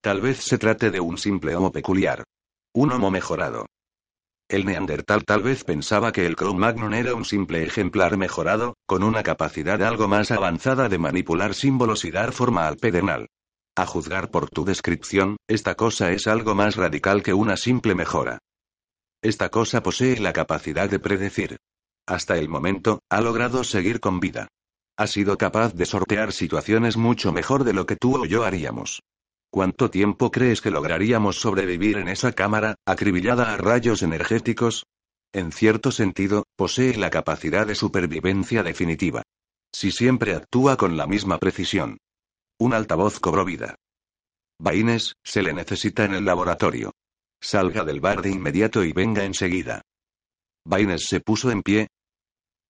Tal vez se trate de un simple homo peculiar. Un homo mejorado. El neandertal tal vez pensaba que el Cro-Magnon era un simple ejemplar mejorado, con una capacidad algo más avanzada de manipular símbolos y dar forma al pedernal. A juzgar por tu descripción, esta cosa es algo más radical que una simple mejora. Esta cosa posee la capacidad de predecir. Hasta el momento, ha logrado seguir con vida. Ha sido capaz de sortear situaciones mucho mejor de lo que tú o yo haríamos. ¿Cuánto tiempo crees que lograríamos sobrevivir en esa cámara, acribillada a rayos energéticos? En cierto sentido, posee la capacidad de supervivencia definitiva. Si siempre actúa con la misma precisión. Un altavoz cobró vida. Baines, se le necesita en el laboratorio. Salga del bar de inmediato y venga enseguida. Baines se puso en pie.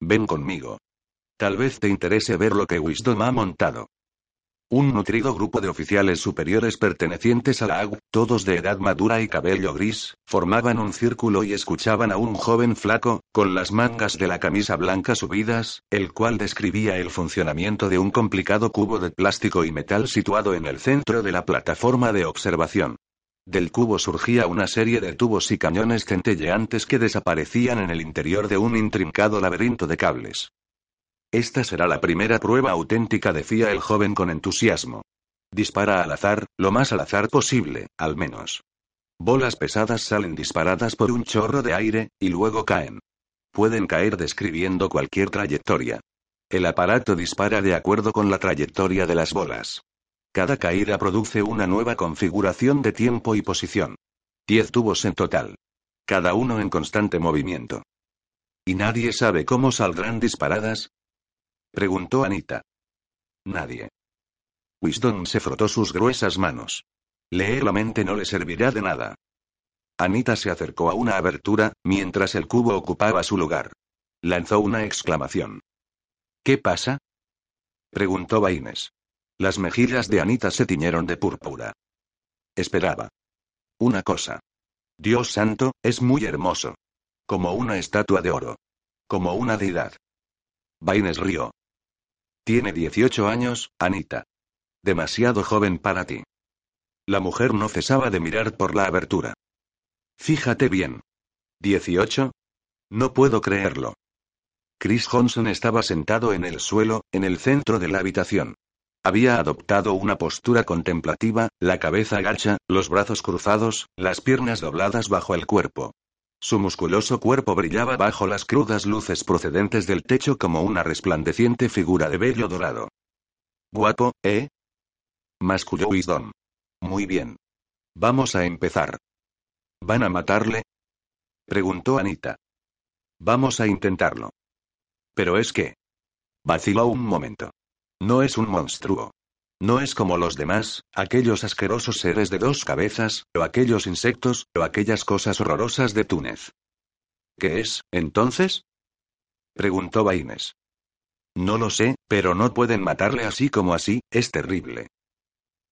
Ven conmigo. Tal vez te interese ver lo que Wisdom ha montado. Un nutrido grupo de oficiales superiores pertenecientes a la AG, todos de edad madura y cabello gris, formaban un círculo y escuchaban a un joven flaco, con las mangas de la camisa blanca subidas, el cual describía el funcionamiento de un complicado cubo de plástico y metal situado en el centro de la plataforma de observación. Del cubo surgía una serie de tubos y cañones centelleantes que desaparecían en el interior de un intrincado laberinto de cables. Esta será la primera prueba auténtica, decía el joven con entusiasmo. Dispara al azar, lo más al azar posible, al menos. Bolas pesadas salen disparadas por un chorro de aire, y luego caen. Pueden caer describiendo cualquier trayectoria. El aparato dispara de acuerdo con la trayectoria de las bolas. Cada caída produce una nueva configuración de tiempo y posición. Diez tubos en total. Cada uno en constante movimiento. ¿Y nadie sabe cómo saldrán disparadas? Preguntó Anita. Nadie. Wisdom se frotó sus gruesas manos. Leer la mente no le servirá de nada. Anita se acercó a una abertura, mientras el cubo ocupaba su lugar. Lanzó una exclamación. ¿Qué pasa? preguntó Baines. Las mejillas de Anita se tiñeron de púrpura. Esperaba. Una cosa. Dios santo, es muy hermoso. Como una estatua de oro. Como una deidad. Baines rió. Tiene 18 años, Anita. Demasiado joven para ti. La mujer no cesaba de mirar por la abertura. Fíjate bien. ¿18? No puedo creerlo. Chris Johnson estaba sentado en el suelo, en el centro de la habitación. Había adoptado una postura contemplativa, la cabeza agacha, los brazos cruzados, las piernas dobladas bajo el cuerpo. Su musculoso cuerpo brillaba bajo las crudas luces procedentes del techo como una resplandeciente figura de vello dorado. Guapo, ¿eh? Masculló Wisdom. Muy bien. Vamos a empezar. ¿Van a matarle? Preguntó Anita. Vamos a intentarlo. Pero es que... Vaciló un momento. No es un monstruo. No es como los demás, aquellos asquerosos seres de dos cabezas, o aquellos insectos, o aquellas cosas horrorosas de Túnez. ¿Qué es, entonces? preguntó Baines. No lo sé, pero no pueden matarle así como así, es terrible.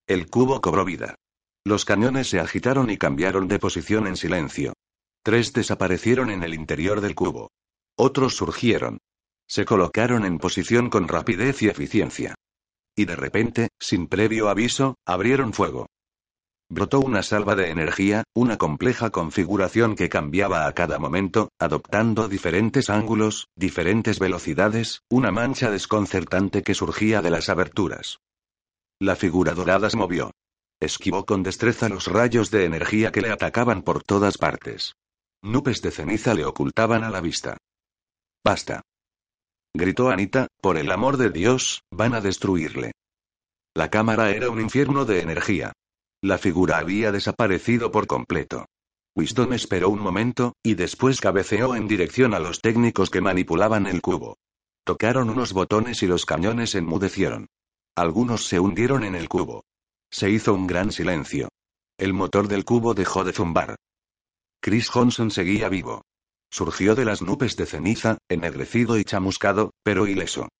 El cubo cobró vida. Los cañones se agitaron y cambiaron de posición en silencio. Tres desaparecieron en el interior del cubo. Otros surgieron. Se colocaron en posición con rapidez y eficiencia. Y de repente, sin previo aviso, abrieron fuego. Brotó una salva de energía, una compleja configuración que cambiaba a cada momento, adoptando diferentes ángulos, diferentes velocidades, una mancha desconcertante que surgía de las aberturas. La figura dorada se movió. Esquivó con destreza los rayos de energía que le atacaban por todas partes. Nubes de ceniza le ocultaban a la vista. Basta gritó Anita, por el amor de Dios, van a destruirle. La cámara era un infierno de energía. La figura había desaparecido por completo. Wisdom esperó un momento, y después cabeceó en dirección a los técnicos que manipulaban el cubo. Tocaron unos botones y los cañones enmudecieron. Algunos se hundieron en el cubo. Se hizo un gran silencio. El motor del cubo dejó de zumbar. Chris Johnson seguía vivo. Surgió de las nubes de ceniza, ennegrecido y chamuscado, pero ileso.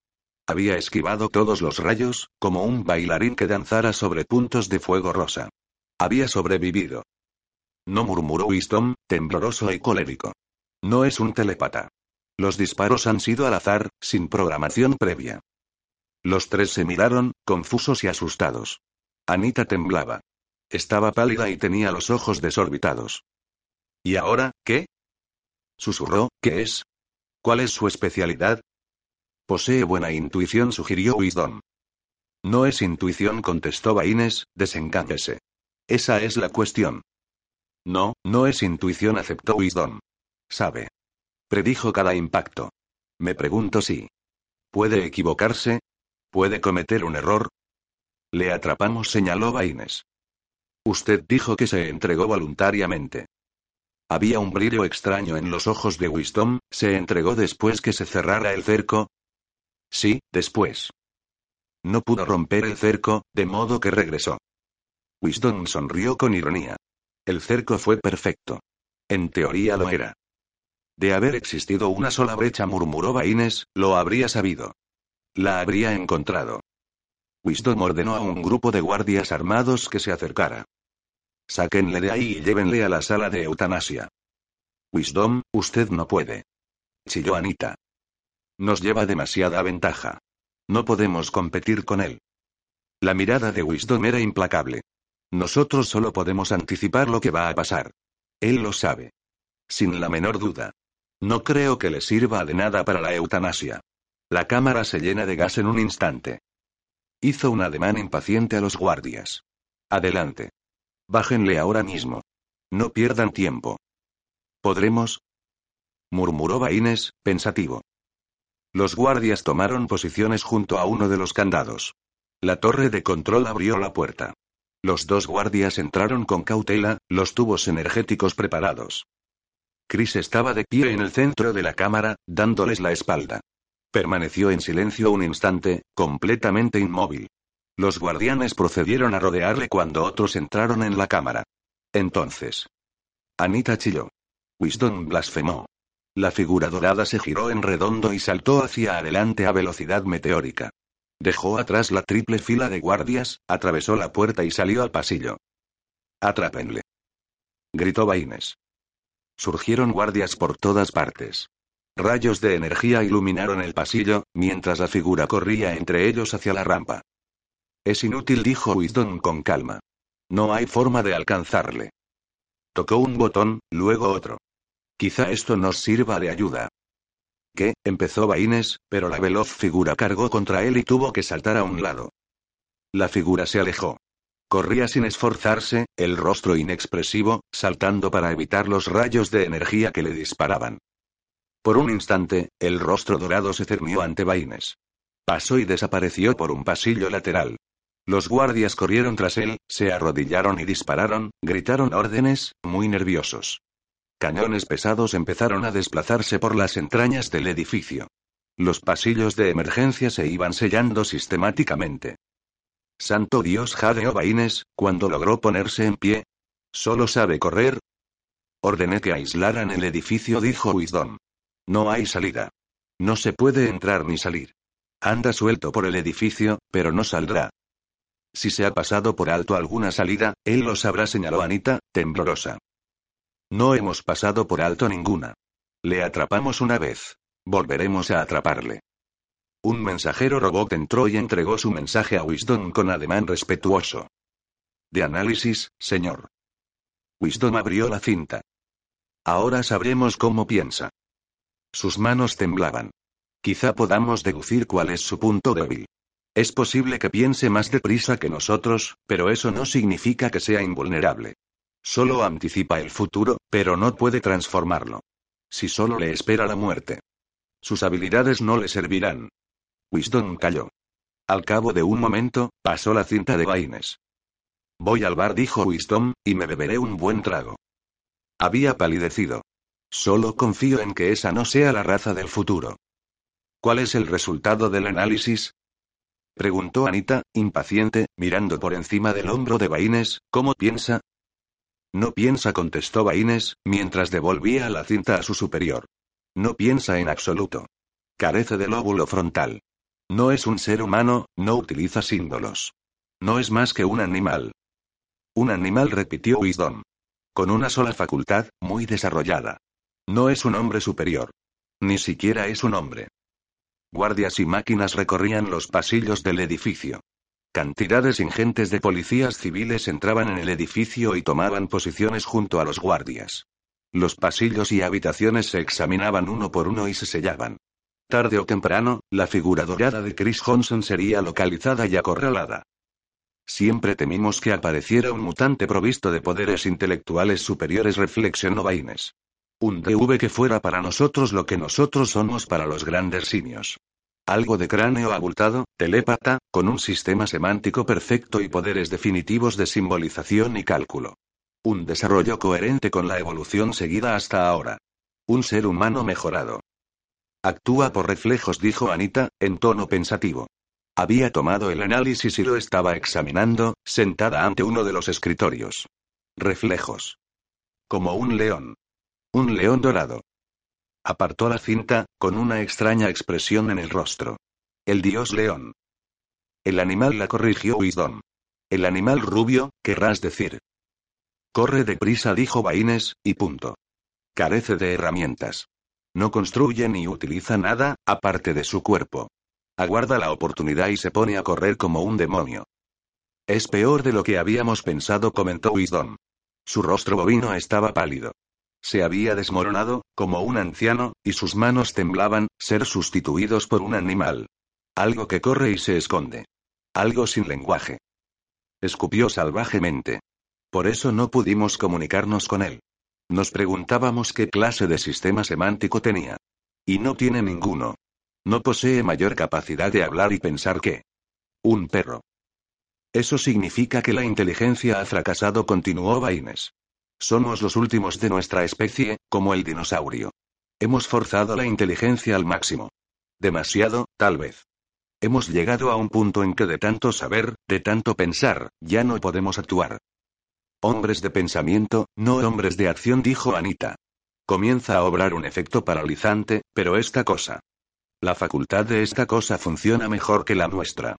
Había esquivado todos los rayos, como un bailarín que danzara sobre puntos de fuego rosa. Había sobrevivido. No murmuró Wisdom, tembloroso y colérico. No es un telepata. Los disparos han sido al azar, sin programación previa. Los tres se miraron, confusos y asustados. Anita temblaba. Estaba pálida y tenía los ojos desorbitados. ¿Y ahora, qué? Susurró, ¿qué es? ¿Cuál es su especialidad? Posee buena intuición, sugirió Wisdom. No es intuición, contestó Baines, desencántese. Esa es la cuestión. No, no es intuición, aceptó Wisdom. Sabe. Predijo cada impacto. Me pregunto si. ¿Puede equivocarse? ¿Puede cometer un error? Le atrapamos, señaló Baines. Usted dijo que se entregó voluntariamente. Había un brillo extraño en los ojos de Wisdom, ¿se entregó después que se cerrara el cerco? Sí, después. No pudo romper el cerco, de modo que regresó. Wisdom sonrió con ironía. El cerco fue perfecto. En teoría lo era. De haber existido una sola brecha, murmuró Baines, lo habría sabido. La habría encontrado. Wisdom ordenó a un grupo de guardias armados que se acercara. Sáquenle de ahí y llévenle a la sala de eutanasia. Wisdom, usted no puede. Chilló Anita. Nos lleva demasiada ventaja. No podemos competir con él. La mirada de Wisdom era implacable. Nosotros solo podemos anticipar lo que va a pasar. Él lo sabe. Sin la menor duda. No creo que le sirva de nada para la eutanasia. La cámara se llena de gas en un instante. Hizo un ademán impaciente a los guardias. Adelante. Bájenle ahora mismo. No pierdan tiempo. ¿Podremos? murmuró Baines, pensativo. Los guardias tomaron posiciones junto a uno de los candados. La torre de control abrió la puerta. Los dos guardias entraron con cautela, los tubos energéticos preparados. Chris estaba de pie en el centro de la cámara, dándoles la espalda. Permaneció en silencio un instante, completamente inmóvil. Los guardianes procedieron a rodearle cuando otros entraron en la cámara. Entonces. Anita chilló. Wisdom blasfemó. La figura dorada se giró en redondo y saltó hacia adelante a velocidad meteórica. Dejó atrás la triple fila de guardias, atravesó la puerta y salió al pasillo. Atrápenle. Gritó Baines. Surgieron guardias por todas partes. Rayos de energía iluminaron el pasillo, mientras la figura corría entre ellos hacia la rampa. Es inútil, dijo Wisdom con calma. No hay forma de alcanzarle. Tocó un botón, luego otro. Quizá esto nos sirva de ayuda. ¿Qué? empezó Baines, pero la veloz figura cargó contra él y tuvo que saltar a un lado. La figura se alejó. Corría sin esforzarse, el rostro inexpresivo, saltando para evitar los rayos de energía que le disparaban. Por un instante, el rostro dorado se cernió ante Baines. Pasó y desapareció por un pasillo lateral. Los guardias corrieron tras él, se arrodillaron y dispararon, gritaron órdenes, muy nerviosos. Cañones pesados empezaron a desplazarse por las entrañas del edificio. Los pasillos de emergencia se iban sellando sistemáticamente. Santo Dios jadeó Baines, cuando logró ponerse en pie. ¿Solo sabe correr? Ordené que aislaran el edificio, dijo Wisdom. No hay salida. No se puede entrar ni salir. Anda suelto por el edificio, pero no saldrá. Si se ha pasado por alto alguna salida, él lo sabrá, señaló Anita, temblorosa. No hemos pasado por alto ninguna. Le atrapamos una vez. Volveremos a atraparle. Un mensajero robot entró y entregó su mensaje a Wisdom con ademán respetuoso. De análisis, señor. Wisdom abrió la cinta. Ahora sabremos cómo piensa. Sus manos temblaban. Quizá podamos deducir cuál es su punto débil. Es posible que piense más deprisa que nosotros, pero eso no significa que sea invulnerable. Solo anticipa el futuro, pero no puede transformarlo. Si solo le espera la muerte. Sus habilidades no le servirán. Wisdom calló. Al cabo de un momento, pasó la cinta de Baines. Voy al bar, dijo Wisdom, y me beberé un buen trago. Había palidecido. Solo confío en que esa no sea la raza del futuro. ¿Cuál es el resultado del análisis? Preguntó Anita, impaciente, mirando por encima del hombro de Baines, ¿cómo piensa? No piensa, contestó Baines, mientras devolvía la cinta a su superior. No piensa en absoluto. Carece del óvulo frontal. No es un ser humano, no utiliza símbolos. No es más que un animal. Un animal, repitió Wisdom. Con una sola facultad, muy desarrollada. No es un hombre superior. Ni siquiera es un hombre. Guardias y máquinas recorrían los pasillos del edificio. Cantidades ingentes de policías civiles entraban en el edificio y tomaban posiciones junto a los guardias. Los pasillos y habitaciones se examinaban uno por uno y se sellaban. Tarde o temprano, la figura dorada de Chris Johnson sería localizada y acorralada. Siempre temimos que apareciera un mutante provisto de poderes intelectuales superiores, reflexionó Baines. Un DV que fuera para nosotros lo que nosotros somos para los grandes simios. Algo de cráneo abultado, telépata, con un sistema semántico perfecto y poderes definitivos de simbolización y cálculo. Un desarrollo coherente con la evolución seguida hasta ahora. Un ser humano mejorado. Actúa por reflejos, dijo Anita, en tono pensativo. Había tomado el análisis y lo estaba examinando, sentada ante uno de los escritorios. Reflejos. Como un león. Un león dorado. Apartó la cinta, con una extraña expresión en el rostro. El dios león. El animal la corrigió Wisdom. El animal rubio, querrás decir. Corre deprisa, dijo Baines, y punto. Carece de herramientas. No construye ni utiliza nada, aparte de su cuerpo. Aguarda la oportunidad y se pone a correr como un demonio. Es peor de lo que habíamos pensado, comentó Wisdom. Su rostro bovino estaba pálido. Se había desmoronado, como un anciano, y sus manos temblaban, ser sustituidos por un animal. Algo que corre y se esconde. Algo sin lenguaje. Escupió salvajemente. Por eso no pudimos comunicarnos con él. Nos preguntábamos qué clase de sistema semántico tenía. Y no tiene ninguno. No posee mayor capacidad de hablar y pensar que un perro. Eso significa que la inteligencia ha fracasado, continuó Baines. Somos los últimos de nuestra especie, como el dinosaurio. Hemos forzado la inteligencia al máximo. Demasiado, tal vez. Hemos llegado a un punto en que de tanto saber, de tanto pensar, ya no podemos actuar. Hombres de pensamiento, no hombres de acción, dijo Anita. Comienza a obrar un efecto paralizante, pero esta cosa. La facultad de esta cosa funciona mejor que la nuestra.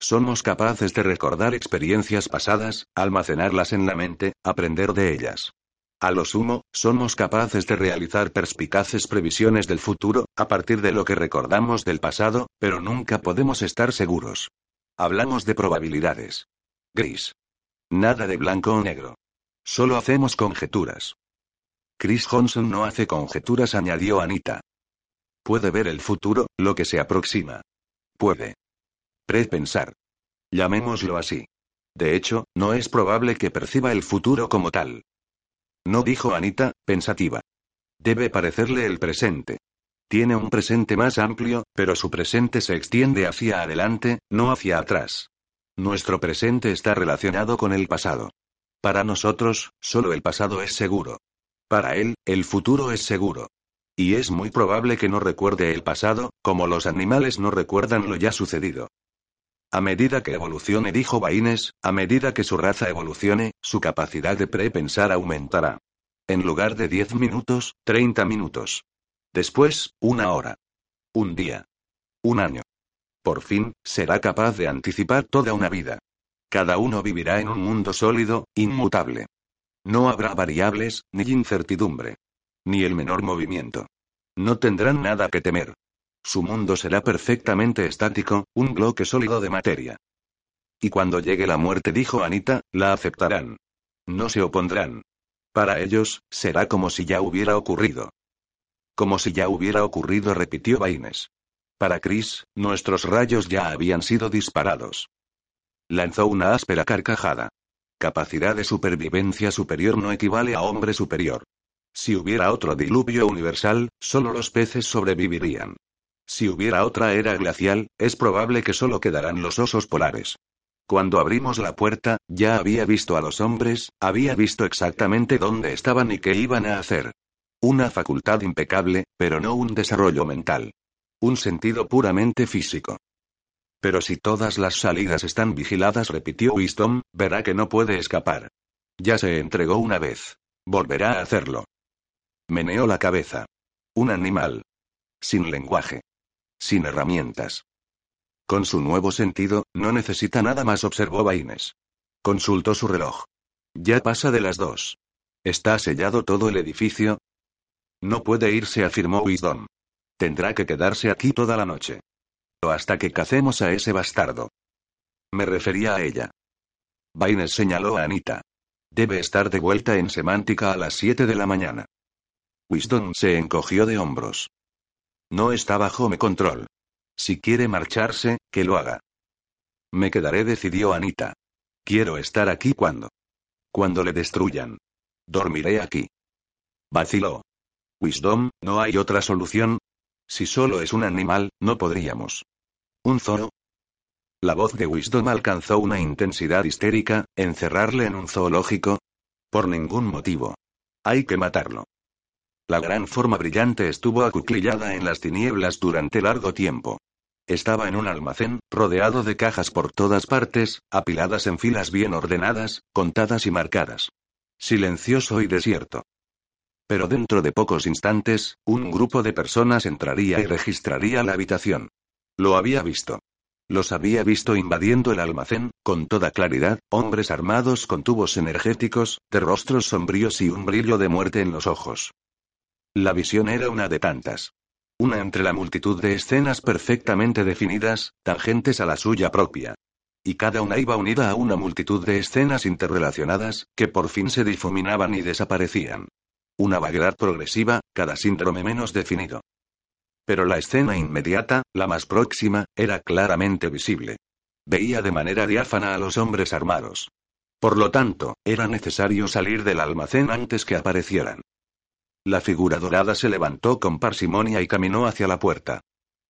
Somos capaces de recordar experiencias pasadas, almacenarlas en la mente, aprender de ellas. A lo sumo, somos capaces de realizar perspicaces previsiones del futuro, a partir de lo que recordamos del pasado, pero nunca podemos estar seguros. Hablamos de probabilidades. Gris. Nada de blanco o negro. Solo hacemos conjeturas. Chris Johnson no hace conjeturas, añadió Anita. Puede ver el futuro, lo que se aproxima. Puede. Prepensar. Llamémoslo así. De hecho, no es probable que perciba el futuro como tal. No dijo Anita, pensativa. Debe parecerle el presente. Tiene un presente más amplio, pero su presente se extiende hacia adelante, no hacia atrás. Nuestro presente está relacionado con el pasado. Para nosotros, solo el pasado es seguro. Para él, el futuro es seguro. Y es muy probable que no recuerde el pasado, como los animales no recuerdan lo ya sucedido. A medida que evolucione, dijo Baines, a medida que su raza evolucione, su capacidad de prepensar aumentará. En lugar de 10 minutos, 30 minutos. Después, una hora. Un día. Un año. Por fin, será capaz de anticipar toda una vida. Cada uno vivirá en un mundo sólido, inmutable. No habrá variables, ni incertidumbre. Ni el menor movimiento. No tendrán nada que temer. Su mundo será perfectamente estático, un bloque sólido de materia. Y cuando llegue la muerte, dijo Anita, la aceptarán. No se opondrán. Para ellos, será como si ya hubiera ocurrido. Como si ya hubiera ocurrido, repitió Baines. Para Chris, nuestros rayos ya habían sido disparados. Lanzó una áspera carcajada. Capacidad de supervivencia superior no equivale a hombre superior. Si hubiera otro diluvio universal, solo los peces sobrevivirían. Si hubiera otra era glacial, es probable que solo quedarán los osos polares. Cuando abrimos la puerta, ya había visto a los hombres, había visto exactamente dónde estaban y qué iban a hacer. Una facultad impecable, pero no un desarrollo mental. Un sentido puramente físico. Pero si todas las salidas están vigiladas, repitió Wisdom, verá que no puede escapar. Ya se entregó una vez. Volverá a hacerlo. Meneó la cabeza. Un animal. Sin lenguaje. Sin herramientas. Con su nuevo sentido, no necesita nada más, observó Baines. Consultó su reloj. Ya pasa de las dos. ¿Está sellado todo el edificio? No puede irse, afirmó Wisdom. Tendrá que quedarse aquí toda la noche. O hasta que cacemos a ese bastardo. Me refería a ella. Baines señaló a Anita. Debe estar de vuelta en semántica a las siete de la mañana. Wisdom se encogió de hombros. No está bajo mi control. Si quiere marcharse, que lo haga. Me quedaré, decidió Anita. Quiero estar aquí cuando. Cuando le destruyan. Dormiré aquí. Vaciló. Wisdom, ¿no hay otra solución? Si solo es un animal, no podríamos. ¿Un zoo? La voz de Wisdom alcanzó una intensidad histérica, encerrarle en un zoológico. Por ningún motivo. Hay que matarlo. La gran forma brillante estuvo acuclillada en las tinieblas durante largo tiempo. Estaba en un almacén, rodeado de cajas por todas partes, apiladas en filas bien ordenadas, contadas y marcadas. Silencioso y desierto. Pero dentro de pocos instantes, un grupo de personas entraría y registraría la habitación. Lo había visto. Los había visto invadiendo el almacén, con toda claridad, hombres armados con tubos energéticos, de rostros sombríos y un brillo de muerte en los ojos. La visión era una de tantas. Una entre la multitud de escenas perfectamente definidas, tangentes a la suya propia. Y cada una iba unida a una multitud de escenas interrelacionadas, que por fin se difuminaban y desaparecían. Una vaguedad progresiva, cada síndrome menos definido. Pero la escena inmediata, la más próxima, era claramente visible. Veía de manera diáfana a los hombres armados. Por lo tanto, era necesario salir del almacén antes que aparecieran. La figura dorada se levantó con parsimonia y caminó hacia la puerta.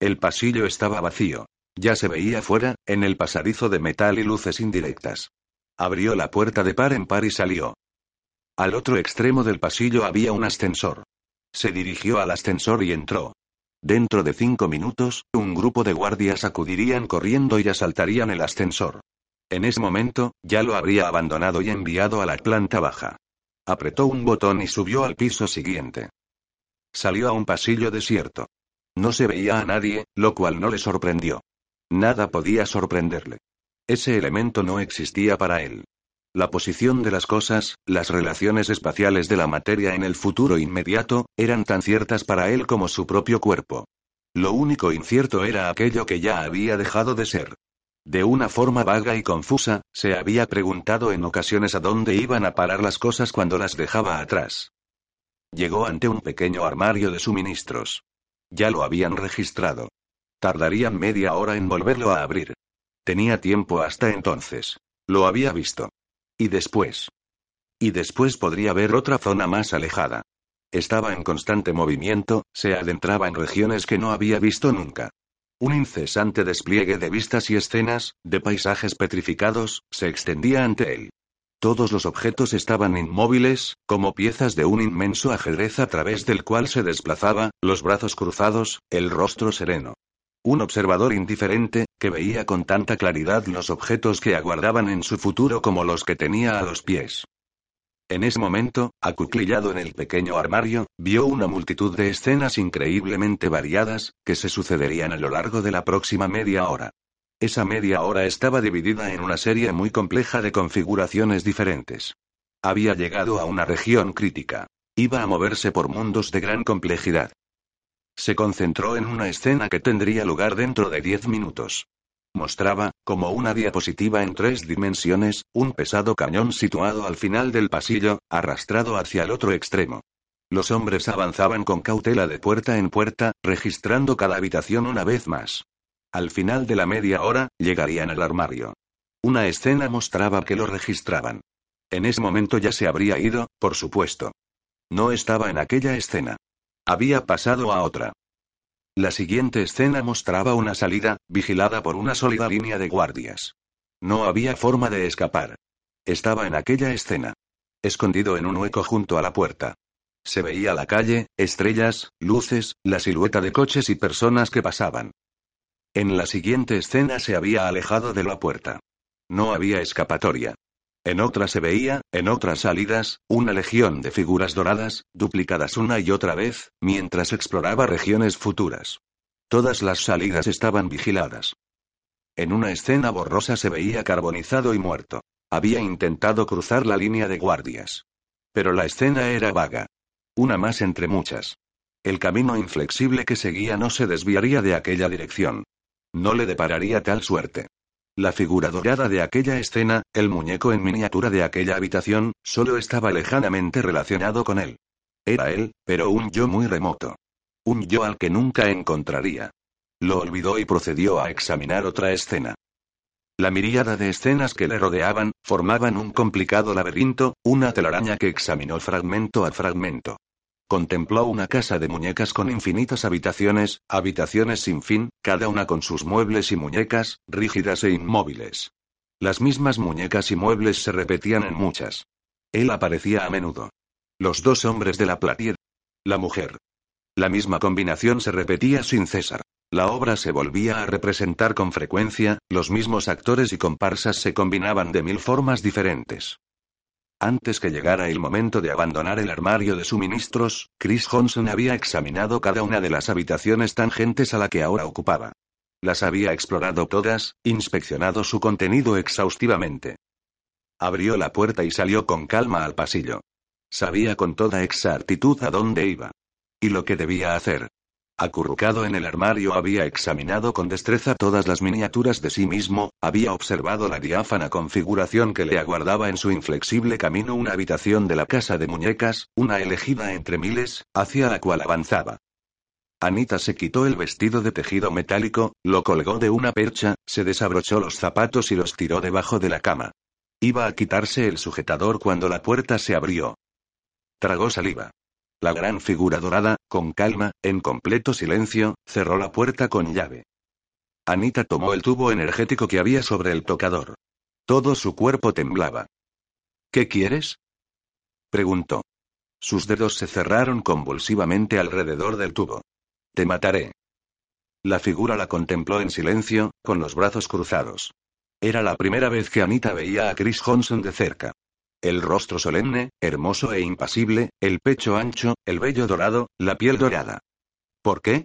El pasillo estaba vacío. Ya se veía fuera, en el pasadizo de metal y luces indirectas. Abrió la puerta de par en par y salió. Al otro extremo del pasillo había un ascensor. Se dirigió al ascensor y entró. Dentro de cinco minutos, un grupo de guardias acudirían corriendo y asaltarían el ascensor. En ese momento, ya lo habría abandonado y enviado a la planta baja. Apretó un botón y subió al piso siguiente. Salió a un pasillo desierto. No se veía a nadie, lo cual no le sorprendió. Nada podía sorprenderle. Ese elemento no existía para él. La posición de las cosas, las relaciones espaciales de la materia en el futuro inmediato, eran tan ciertas para él como su propio cuerpo. Lo único incierto era aquello que ya había dejado de ser. De una forma vaga y confusa, se había preguntado en ocasiones a dónde iban a parar las cosas cuando las dejaba atrás. Llegó ante un pequeño armario de suministros. Ya lo habían registrado. Tardarían media hora en volverlo a abrir. Tenía tiempo hasta entonces. Lo había visto. Y después. Y después podría ver otra zona más alejada. Estaba en constante movimiento, se adentraba en regiones que no había visto nunca. Un incesante despliegue de vistas y escenas, de paisajes petrificados, se extendía ante él. Todos los objetos estaban inmóviles, como piezas de un inmenso ajedrez a través del cual se desplazaba, los brazos cruzados, el rostro sereno. Un observador indiferente, que veía con tanta claridad los objetos que aguardaban en su futuro como los que tenía a los pies. En ese momento, acuclillado en el pequeño armario, vio una multitud de escenas increíblemente variadas, que se sucederían a lo largo de la próxima media hora. Esa media hora estaba dividida en una serie muy compleja de configuraciones diferentes. Había llegado a una región crítica. Iba a moverse por mundos de gran complejidad. Se concentró en una escena que tendría lugar dentro de diez minutos. Mostraba, como una diapositiva en tres dimensiones, un pesado cañón situado al final del pasillo, arrastrado hacia el otro extremo. Los hombres avanzaban con cautela de puerta en puerta, registrando cada habitación una vez más. Al final de la media hora, llegarían al armario. Una escena mostraba que lo registraban. En ese momento ya se habría ido, por supuesto. No estaba en aquella escena. Había pasado a otra. La siguiente escena mostraba una salida, vigilada por una sólida línea de guardias. No había forma de escapar. Estaba en aquella escena. Escondido en un hueco junto a la puerta. Se veía la calle, estrellas, luces, la silueta de coches y personas que pasaban. En la siguiente escena se había alejado de la puerta. No había escapatoria. En otra se veía, en otras salidas, una legión de figuras doradas, duplicadas una y otra vez, mientras exploraba regiones futuras. Todas las salidas estaban vigiladas. En una escena borrosa se veía carbonizado y muerto. Había intentado cruzar la línea de guardias. Pero la escena era vaga. Una más entre muchas. El camino inflexible que seguía no se desviaría de aquella dirección. No le depararía tal suerte. La figura dorada de aquella escena, el muñeco en miniatura de aquella habitación, solo estaba lejanamente relacionado con él. Era él, pero un yo muy remoto. Un yo al que nunca encontraría. Lo olvidó y procedió a examinar otra escena. La miríada de escenas que le rodeaban, formaban un complicado laberinto, una telaraña que examinó fragmento a fragmento. Contempló una casa de muñecas con infinitas habitaciones, habitaciones sin fin, cada una con sus muebles y muñecas, rígidas e inmóviles. Las mismas muñecas y muebles se repetían en muchas. Él aparecía a menudo. Los dos hombres de la platier. La mujer. La misma combinación se repetía sin cesar. La obra se volvía a representar con frecuencia, los mismos actores y comparsas se combinaban de mil formas diferentes. Antes que llegara el momento de abandonar el armario de suministros, Chris Johnson había examinado cada una de las habitaciones tangentes a la que ahora ocupaba. Las había explorado todas, inspeccionado su contenido exhaustivamente. Abrió la puerta y salió con calma al pasillo. Sabía con toda exactitud a dónde iba. Y lo que debía hacer. Acurrucado en el armario había examinado con destreza todas las miniaturas de sí mismo, había observado la diáfana configuración que le aguardaba en su inflexible camino una habitación de la casa de muñecas, una elegida entre miles, hacia la cual avanzaba. Anita se quitó el vestido de tejido metálico, lo colgó de una percha, se desabrochó los zapatos y los tiró debajo de la cama. Iba a quitarse el sujetador cuando la puerta se abrió. Tragó saliva. La gran figura dorada, con calma, en completo silencio, cerró la puerta con llave. Anita tomó el tubo energético que había sobre el tocador. Todo su cuerpo temblaba. ¿Qué quieres? preguntó. Sus dedos se cerraron convulsivamente alrededor del tubo. Te mataré. La figura la contempló en silencio, con los brazos cruzados. Era la primera vez que Anita veía a Chris Johnson de cerca. El rostro solemne, hermoso e impasible, el pecho ancho, el vello dorado, la piel dorada. ¿Por qué?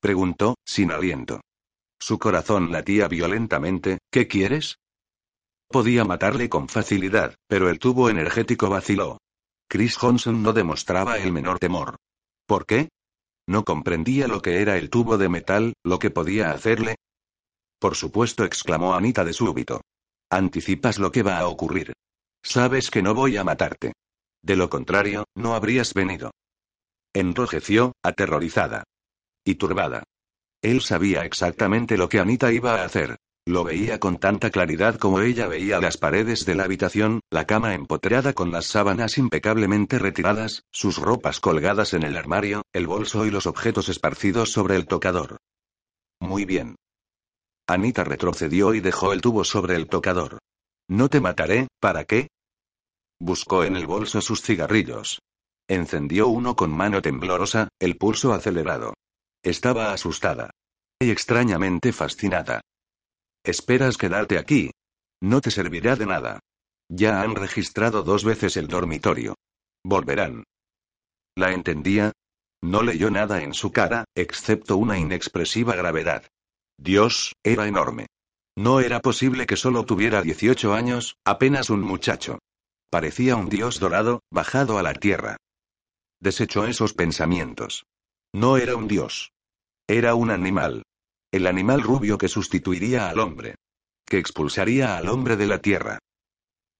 preguntó, sin aliento. Su corazón latía violentamente, ¿qué quieres? Podía matarle con facilidad, pero el tubo energético vaciló. Chris Johnson no demostraba el menor temor. ¿Por qué? No comprendía lo que era el tubo de metal, lo que podía hacerle. Por supuesto, exclamó Anita de súbito. Anticipas lo que va a ocurrir. Sabes que no voy a matarte. De lo contrario, no habrías venido. Enrojeció, aterrorizada. Y turbada. Él sabía exactamente lo que Anita iba a hacer. Lo veía con tanta claridad como ella veía las paredes de la habitación, la cama empotreada con las sábanas impecablemente retiradas, sus ropas colgadas en el armario, el bolso y los objetos esparcidos sobre el tocador. Muy bien. Anita retrocedió y dejó el tubo sobre el tocador. No te mataré, ¿para qué? Buscó en el bolso sus cigarrillos. Encendió uno con mano temblorosa, el pulso acelerado. Estaba asustada. Y extrañamente fascinada. Esperas quedarte aquí. No te servirá de nada. Ya han registrado dos veces el dormitorio. Volverán. ¿La entendía? No leyó nada en su cara, excepto una inexpresiva gravedad. Dios, era enorme. No era posible que solo tuviera 18 años, apenas un muchacho. Parecía un dios dorado, bajado a la tierra. Desechó esos pensamientos. No era un dios. Era un animal. El animal rubio que sustituiría al hombre. Que expulsaría al hombre de la tierra.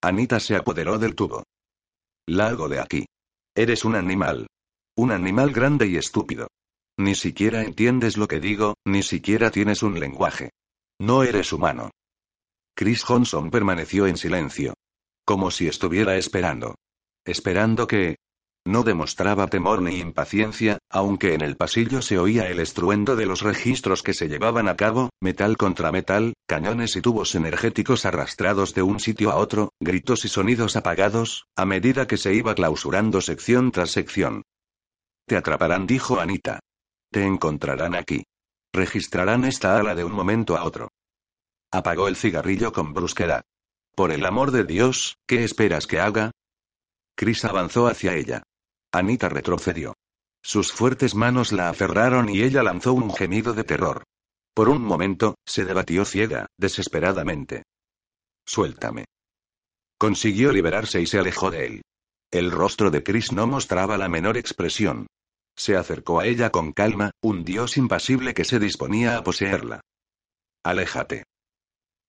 Anita se apoderó del tubo. Largo de aquí. Eres un animal. Un animal grande y estúpido. Ni siquiera entiendes lo que digo, ni siquiera tienes un lenguaje. No eres humano. Chris Johnson permaneció en silencio. Como si estuviera esperando. Esperando que, no demostraba temor ni impaciencia, aunque en el pasillo se oía el estruendo de los registros que se llevaban a cabo, metal contra metal, cañones y tubos energéticos arrastrados de un sitio a otro, gritos y sonidos apagados, a medida que se iba clausurando sección tras sección. Te atraparán, dijo Anita. Te encontrarán aquí. Registrarán esta ala de un momento a otro. Apagó el cigarrillo con brusquedad. Por el amor de Dios, ¿qué esperas que haga? Chris avanzó hacia ella. Anita retrocedió. Sus fuertes manos la aferraron y ella lanzó un gemido de terror. Por un momento, se debatió ciega, desesperadamente. Suéltame. Consiguió liberarse y se alejó de él. El rostro de Chris no mostraba la menor expresión. Se acercó a ella con calma, un dios impasible que se disponía a poseerla. Aléjate.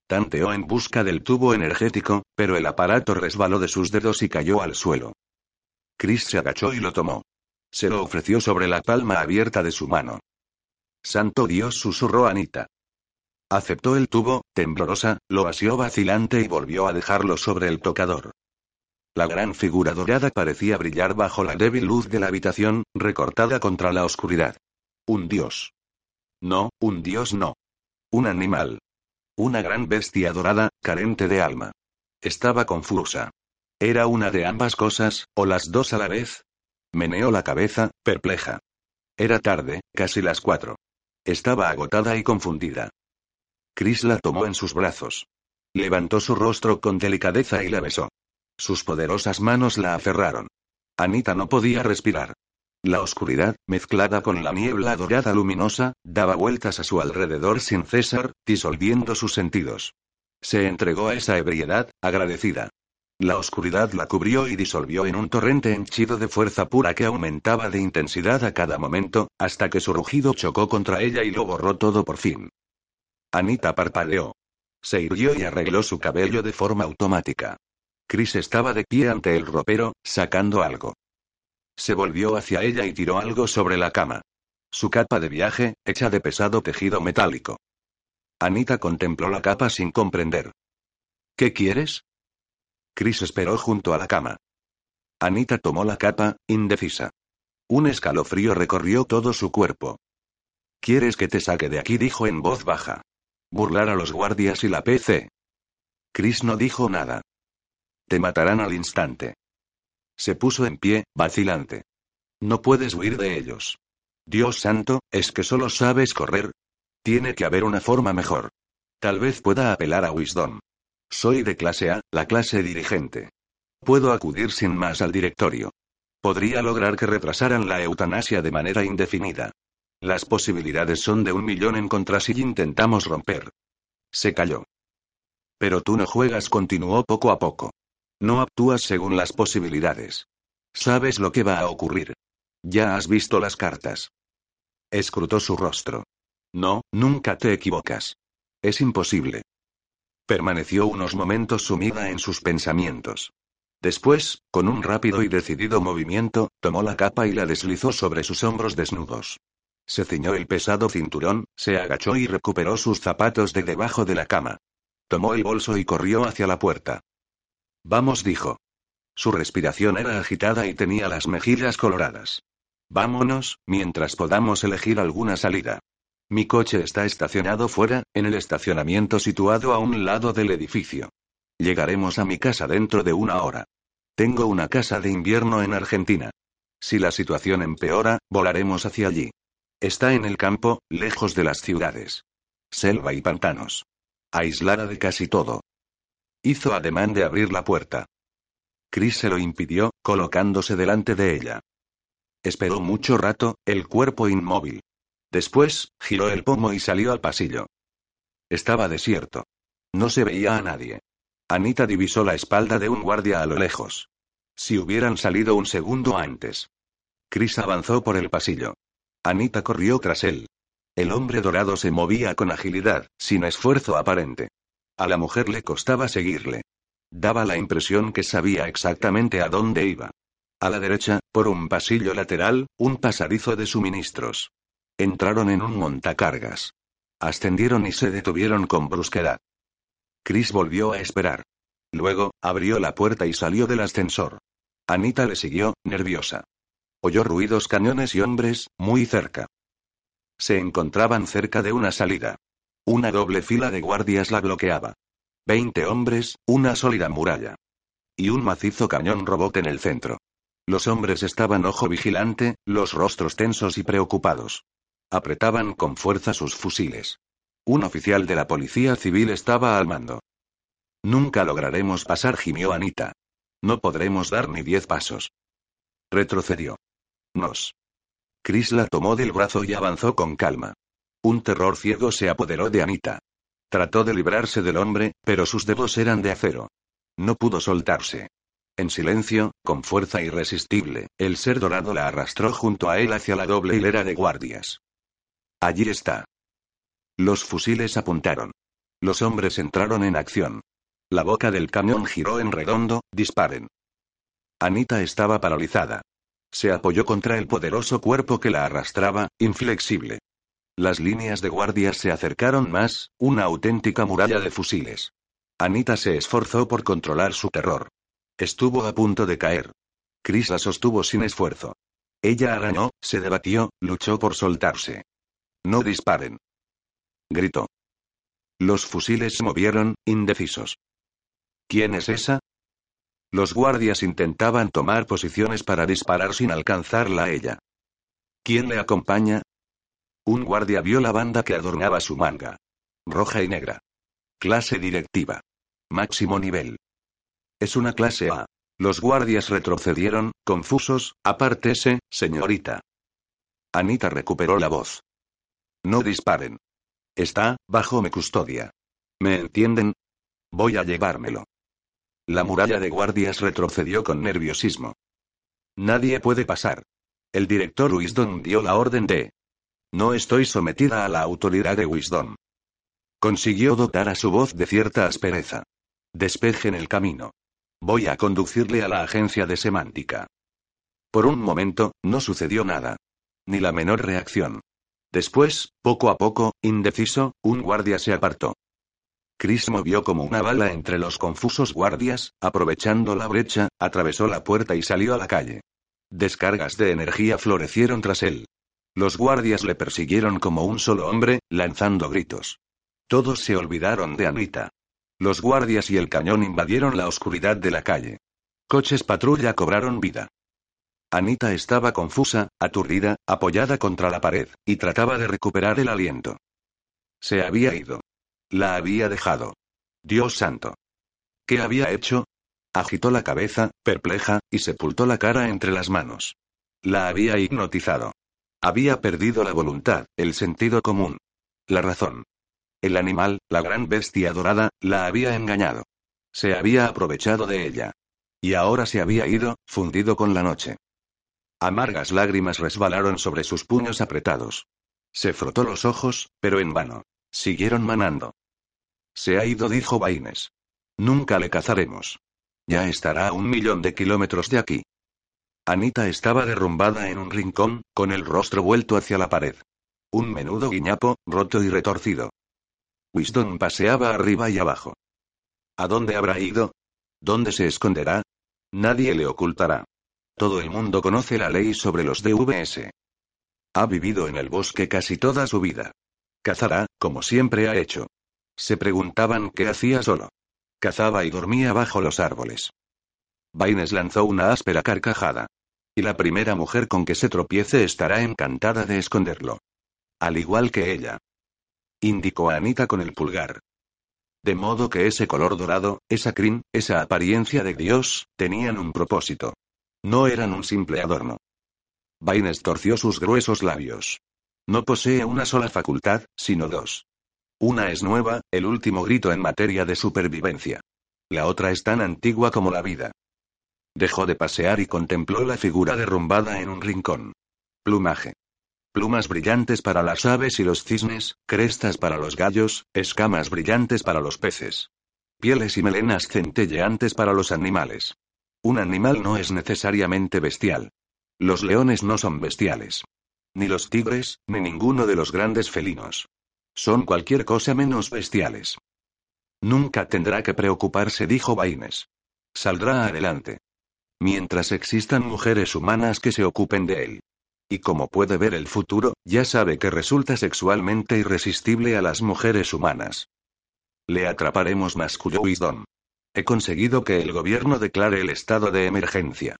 Tanteó en busca del tubo energético, pero el aparato resbaló de sus dedos y cayó al suelo. Chris se agachó y lo tomó. Se lo ofreció sobre la palma abierta de su mano. Santo Dios, susurró Anita. Aceptó el tubo, temblorosa, lo asió vacilante y volvió a dejarlo sobre el tocador. La gran figura dorada parecía brillar bajo la débil luz de la habitación, recortada contra la oscuridad. Un dios. No, un dios no. Un animal. Una gran bestia dorada, carente de alma. Estaba confusa. ¿Era una de ambas cosas, o las dos a la vez? Meneó la cabeza, perpleja. Era tarde, casi las cuatro. Estaba agotada y confundida. Chris la tomó en sus brazos. Levantó su rostro con delicadeza y la besó. Sus poderosas manos la aferraron. Anita no podía respirar. La oscuridad, mezclada con la niebla dorada luminosa, daba vueltas a su alrededor sin cesar, disolviendo sus sentidos. Se entregó a esa ebriedad, agradecida. La oscuridad la cubrió y disolvió en un torrente henchido de fuerza pura que aumentaba de intensidad a cada momento, hasta que su rugido chocó contra ella y lo borró todo por fin. Anita parpadeó. Se irguió y arregló su cabello de forma automática. Chris estaba de pie ante el ropero, sacando algo. Se volvió hacia ella y tiró algo sobre la cama. Su capa de viaje, hecha de pesado tejido metálico. Anita contempló la capa sin comprender. ¿Qué quieres? Chris esperó junto a la cama. Anita tomó la capa, indecisa. Un escalofrío recorrió todo su cuerpo. ¿Quieres que te saque de aquí? dijo en voz baja. Burlar a los guardias y la PC. Chris no dijo nada. Te matarán al instante. Se puso en pie, vacilante. No puedes huir de ellos. Dios santo, ¿es que solo sabes correr? Tiene que haber una forma mejor. Tal vez pueda apelar a Wisdom. Soy de clase A, la clase dirigente. Puedo acudir sin más al directorio. Podría lograr que retrasaran la eutanasia de manera indefinida. Las posibilidades son de un millón en contra si intentamos romper. Se calló. Pero tú no juegas, continuó poco a poco. No actúas según las posibilidades. Sabes lo que va a ocurrir. Ya has visto las cartas. Escrutó su rostro. No, nunca te equivocas. Es imposible. Permaneció unos momentos sumida en sus pensamientos. Después, con un rápido y decidido movimiento, tomó la capa y la deslizó sobre sus hombros desnudos. Se ciñó el pesado cinturón, se agachó y recuperó sus zapatos de debajo de la cama. Tomó el bolso y corrió hacia la puerta. Vamos, dijo. Su respiración era agitada y tenía las mejillas coloradas. Vámonos, mientras podamos elegir alguna salida. Mi coche está estacionado fuera, en el estacionamiento situado a un lado del edificio. Llegaremos a mi casa dentro de una hora. Tengo una casa de invierno en Argentina. Si la situación empeora, volaremos hacia allí. Está en el campo, lejos de las ciudades. Selva y pantanos. Aislada de casi todo. Hizo ademán de abrir la puerta. Chris se lo impidió, colocándose delante de ella. Esperó mucho rato, el cuerpo inmóvil. Después, giró el pomo y salió al pasillo. Estaba desierto. No se veía a nadie. Anita divisó la espalda de un guardia a lo lejos. Si hubieran salido un segundo antes. Chris avanzó por el pasillo. Anita corrió tras él. El hombre dorado se movía con agilidad, sin esfuerzo aparente. A la mujer le costaba seguirle. Daba la impresión que sabía exactamente a dónde iba. A la derecha, por un pasillo lateral, un pasadizo de suministros. Entraron en un montacargas. Ascendieron y se detuvieron con brusquedad. Chris volvió a esperar. Luego, abrió la puerta y salió del ascensor. Anita le siguió, nerviosa. Oyó ruidos cañones y hombres, muy cerca. Se encontraban cerca de una salida. Una doble fila de guardias la bloqueaba. Veinte hombres, una sólida muralla. Y un macizo cañón robot en el centro. Los hombres estaban ojo vigilante, los rostros tensos y preocupados. Apretaban con fuerza sus fusiles. Un oficial de la policía civil estaba al mando. Nunca lograremos pasar, gimió Anita. No podremos dar ni diez pasos. Retrocedió. Nos. Chris la tomó del brazo y avanzó con calma. Un terror ciego se apoderó de Anita. Trató de librarse del hombre, pero sus dedos eran de acero. No pudo soltarse. En silencio, con fuerza irresistible, el ser dorado la arrastró junto a él hacia la doble hilera de guardias. Allí está. Los fusiles apuntaron. Los hombres entraron en acción. La boca del cañón giró en redondo, disparen. Anita estaba paralizada. Se apoyó contra el poderoso cuerpo que la arrastraba, inflexible. Las líneas de guardias se acercaron más, una auténtica muralla de fusiles. Anita se esforzó por controlar su terror. Estuvo a punto de caer. Chris la sostuvo sin esfuerzo. Ella arañó, se debatió, luchó por soltarse. No disparen. Gritó. Los fusiles se movieron, indecisos. ¿Quién es esa? Los guardias intentaban tomar posiciones para disparar sin alcanzarla a ella. ¿Quién le acompaña? Un guardia vio la banda que adornaba su manga. Roja y negra. Clase directiva. Máximo nivel. Es una clase A. Los guardias retrocedieron, confusos, apártese, señorita. Anita recuperó la voz. No disparen. Está, bajo mi custodia. ¿Me entienden? Voy a llevármelo. La muralla de guardias retrocedió con nerviosismo. Nadie puede pasar. El director Wisdom dio la orden de... No estoy sometida a la autoridad de Wisdom. Consiguió dotar a su voz de cierta aspereza. Despejen el camino. Voy a conducirle a la agencia de semántica. Por un momento, no sucedió nada. Ni la menor reacción. Después, poco a poco, indeciso, un guardia se apartó. Chris movió como una bala entre los confusos guardias, aprovechando la brecha, atravesó la puerta y salió a la calle. Descargas de energía florecieron tras él. Los guardias le persiguieron como un solo hombre, lanzando gritos. Todos se olvidaron de Anita. Los guardias y el cañón invadieron la oscuridad de la calle. Coches patrulla cobraron vida. Anita estaba confusa, aturdida, apoyada contra la pared, y trataba de recuperar el aliento. Se había ido. La había dejado. Dios santo. ¿Qué había hecho? Agitó la cabeza, perpleja, y sepultó la cara entre las manos. La había hipnotizado. Había perdido la voluntad, el sentido común. La razón. El animal, la gran bestia dorada, la había engañado. Se había aprovechado de ella. Y ahora se había ido, fundido con la noche. Amargas lágrimas resbalaron sobre sus puños apretados. Se frotó los ojos, pero en vano. Siguieron manando. Se ha ido, dijo Baines. Nunca le cazaremos. Ya estará a un millón de kilómetros de aquí. Anita estaba derrumbada en un rincón, con el rostro vuelto hacia la pared. Un menudo guiñapo, roto y retorcido. Wisdom paseaba arriba y abajo. ¿A dónde habrá ido? ¿Dónde se esconderá? Nadie le ocultará. Todo el mundo conoce la ley sobre los DVS. Ha vivido en el bosque casi toda su vida. Cazará, como siempre ha hecho. Se preguntaban qué hacía solo. Cazaba y dormía bajo los árboles. Baines lanzó una áspera carcajada. Y la primera mujer con que se tropiece estará encantada de esconderlo. Al igual que ella. Indicó a Anita con el pulgar. De modo que ese color dorado, esa crin, esa apariencia de Dios, tenían un propósito. No eran un simple adorno. Baines torció sus gruesos labios. No posee una sola facultad, sino dos. Una es nueva, el último grito en materia de supervivencia. La otra es tan antigua como la vida. Dejó de pasear y contempló la figura derrumbada en un rincón. Plumaje. Plumas brillantes para las aves y los cisnes, crestas para los gallos, escamas brillantes para los peces. Pieles y melenas centelleantes para los animales. Un animal no es necesariamente bestial. Los leones no son bestiales. Ni los tigres, ni ninguno de los grandes felinos. Son cualquier cosa menos bestiales. Nunca tendrá que preocuparse, dijo Baines. Saldrá adelante. Mientras existan mujeres humanas que se ocupen de él. Y como puede ver el futuro, ya sabe que resulta sexualmente irresistible a las mujeres humanas. Le atraparemos, masculló Wisdom. He conseguido que el gobierno declare el estado de emergencia.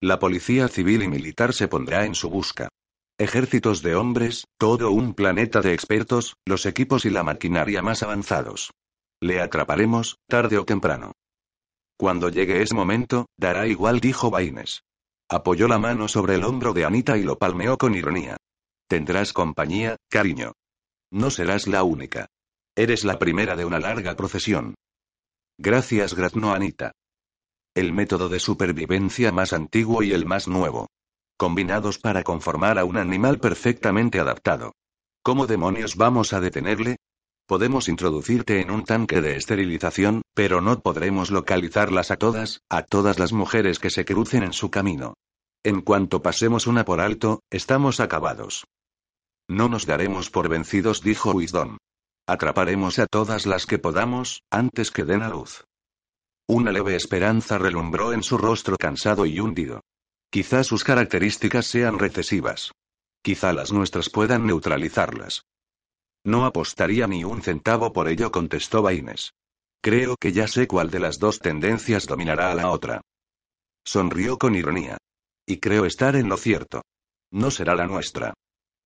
La policía civil y militar se pondrá en su busca. Ejércitos de hombres, todo un planeta de expertos, los equipos y la maquinaria más avanzados. Le atraparemos, tarde o temprano. Cuando llegue ese momento, dará igual, dijo Baines. Apoyó la mano sobre el hombro de Anita y lo palmeó con ironía. Tendrás compañía, cariño. No serás la única. Eres la primera de una larga procesión. Gracias, graznó Anita. El método de supervivencia más antiguo y el más nuevo combinados para conformar a un animal perfectamente adaptado. ¿Cómo demonios vamos a detenerle? Podemos introducirte en un tanque de esterilización, pero no podremos localizarlas a todas, a todas las mujeres que se crucen en su camino. En cuanto pasemos una por alto, estamos acabados. No nos daremos por vencidos, dijo Wisdom. Atraparemos a todas las que podamos, antes que den a luz. Una leve esperanza relumbró en su rostro cansado y hundido. Quizá sus características sean recesivas. Quizá las nuestras puedan neutralizarlas. No apostaría ni un centavo por ello, contestó Baines. Creo que ya sé cuál de las dos tendencias dominará a la otra. Sonrió con ironía. Y creo estar en lo cierto. No será la nuestra.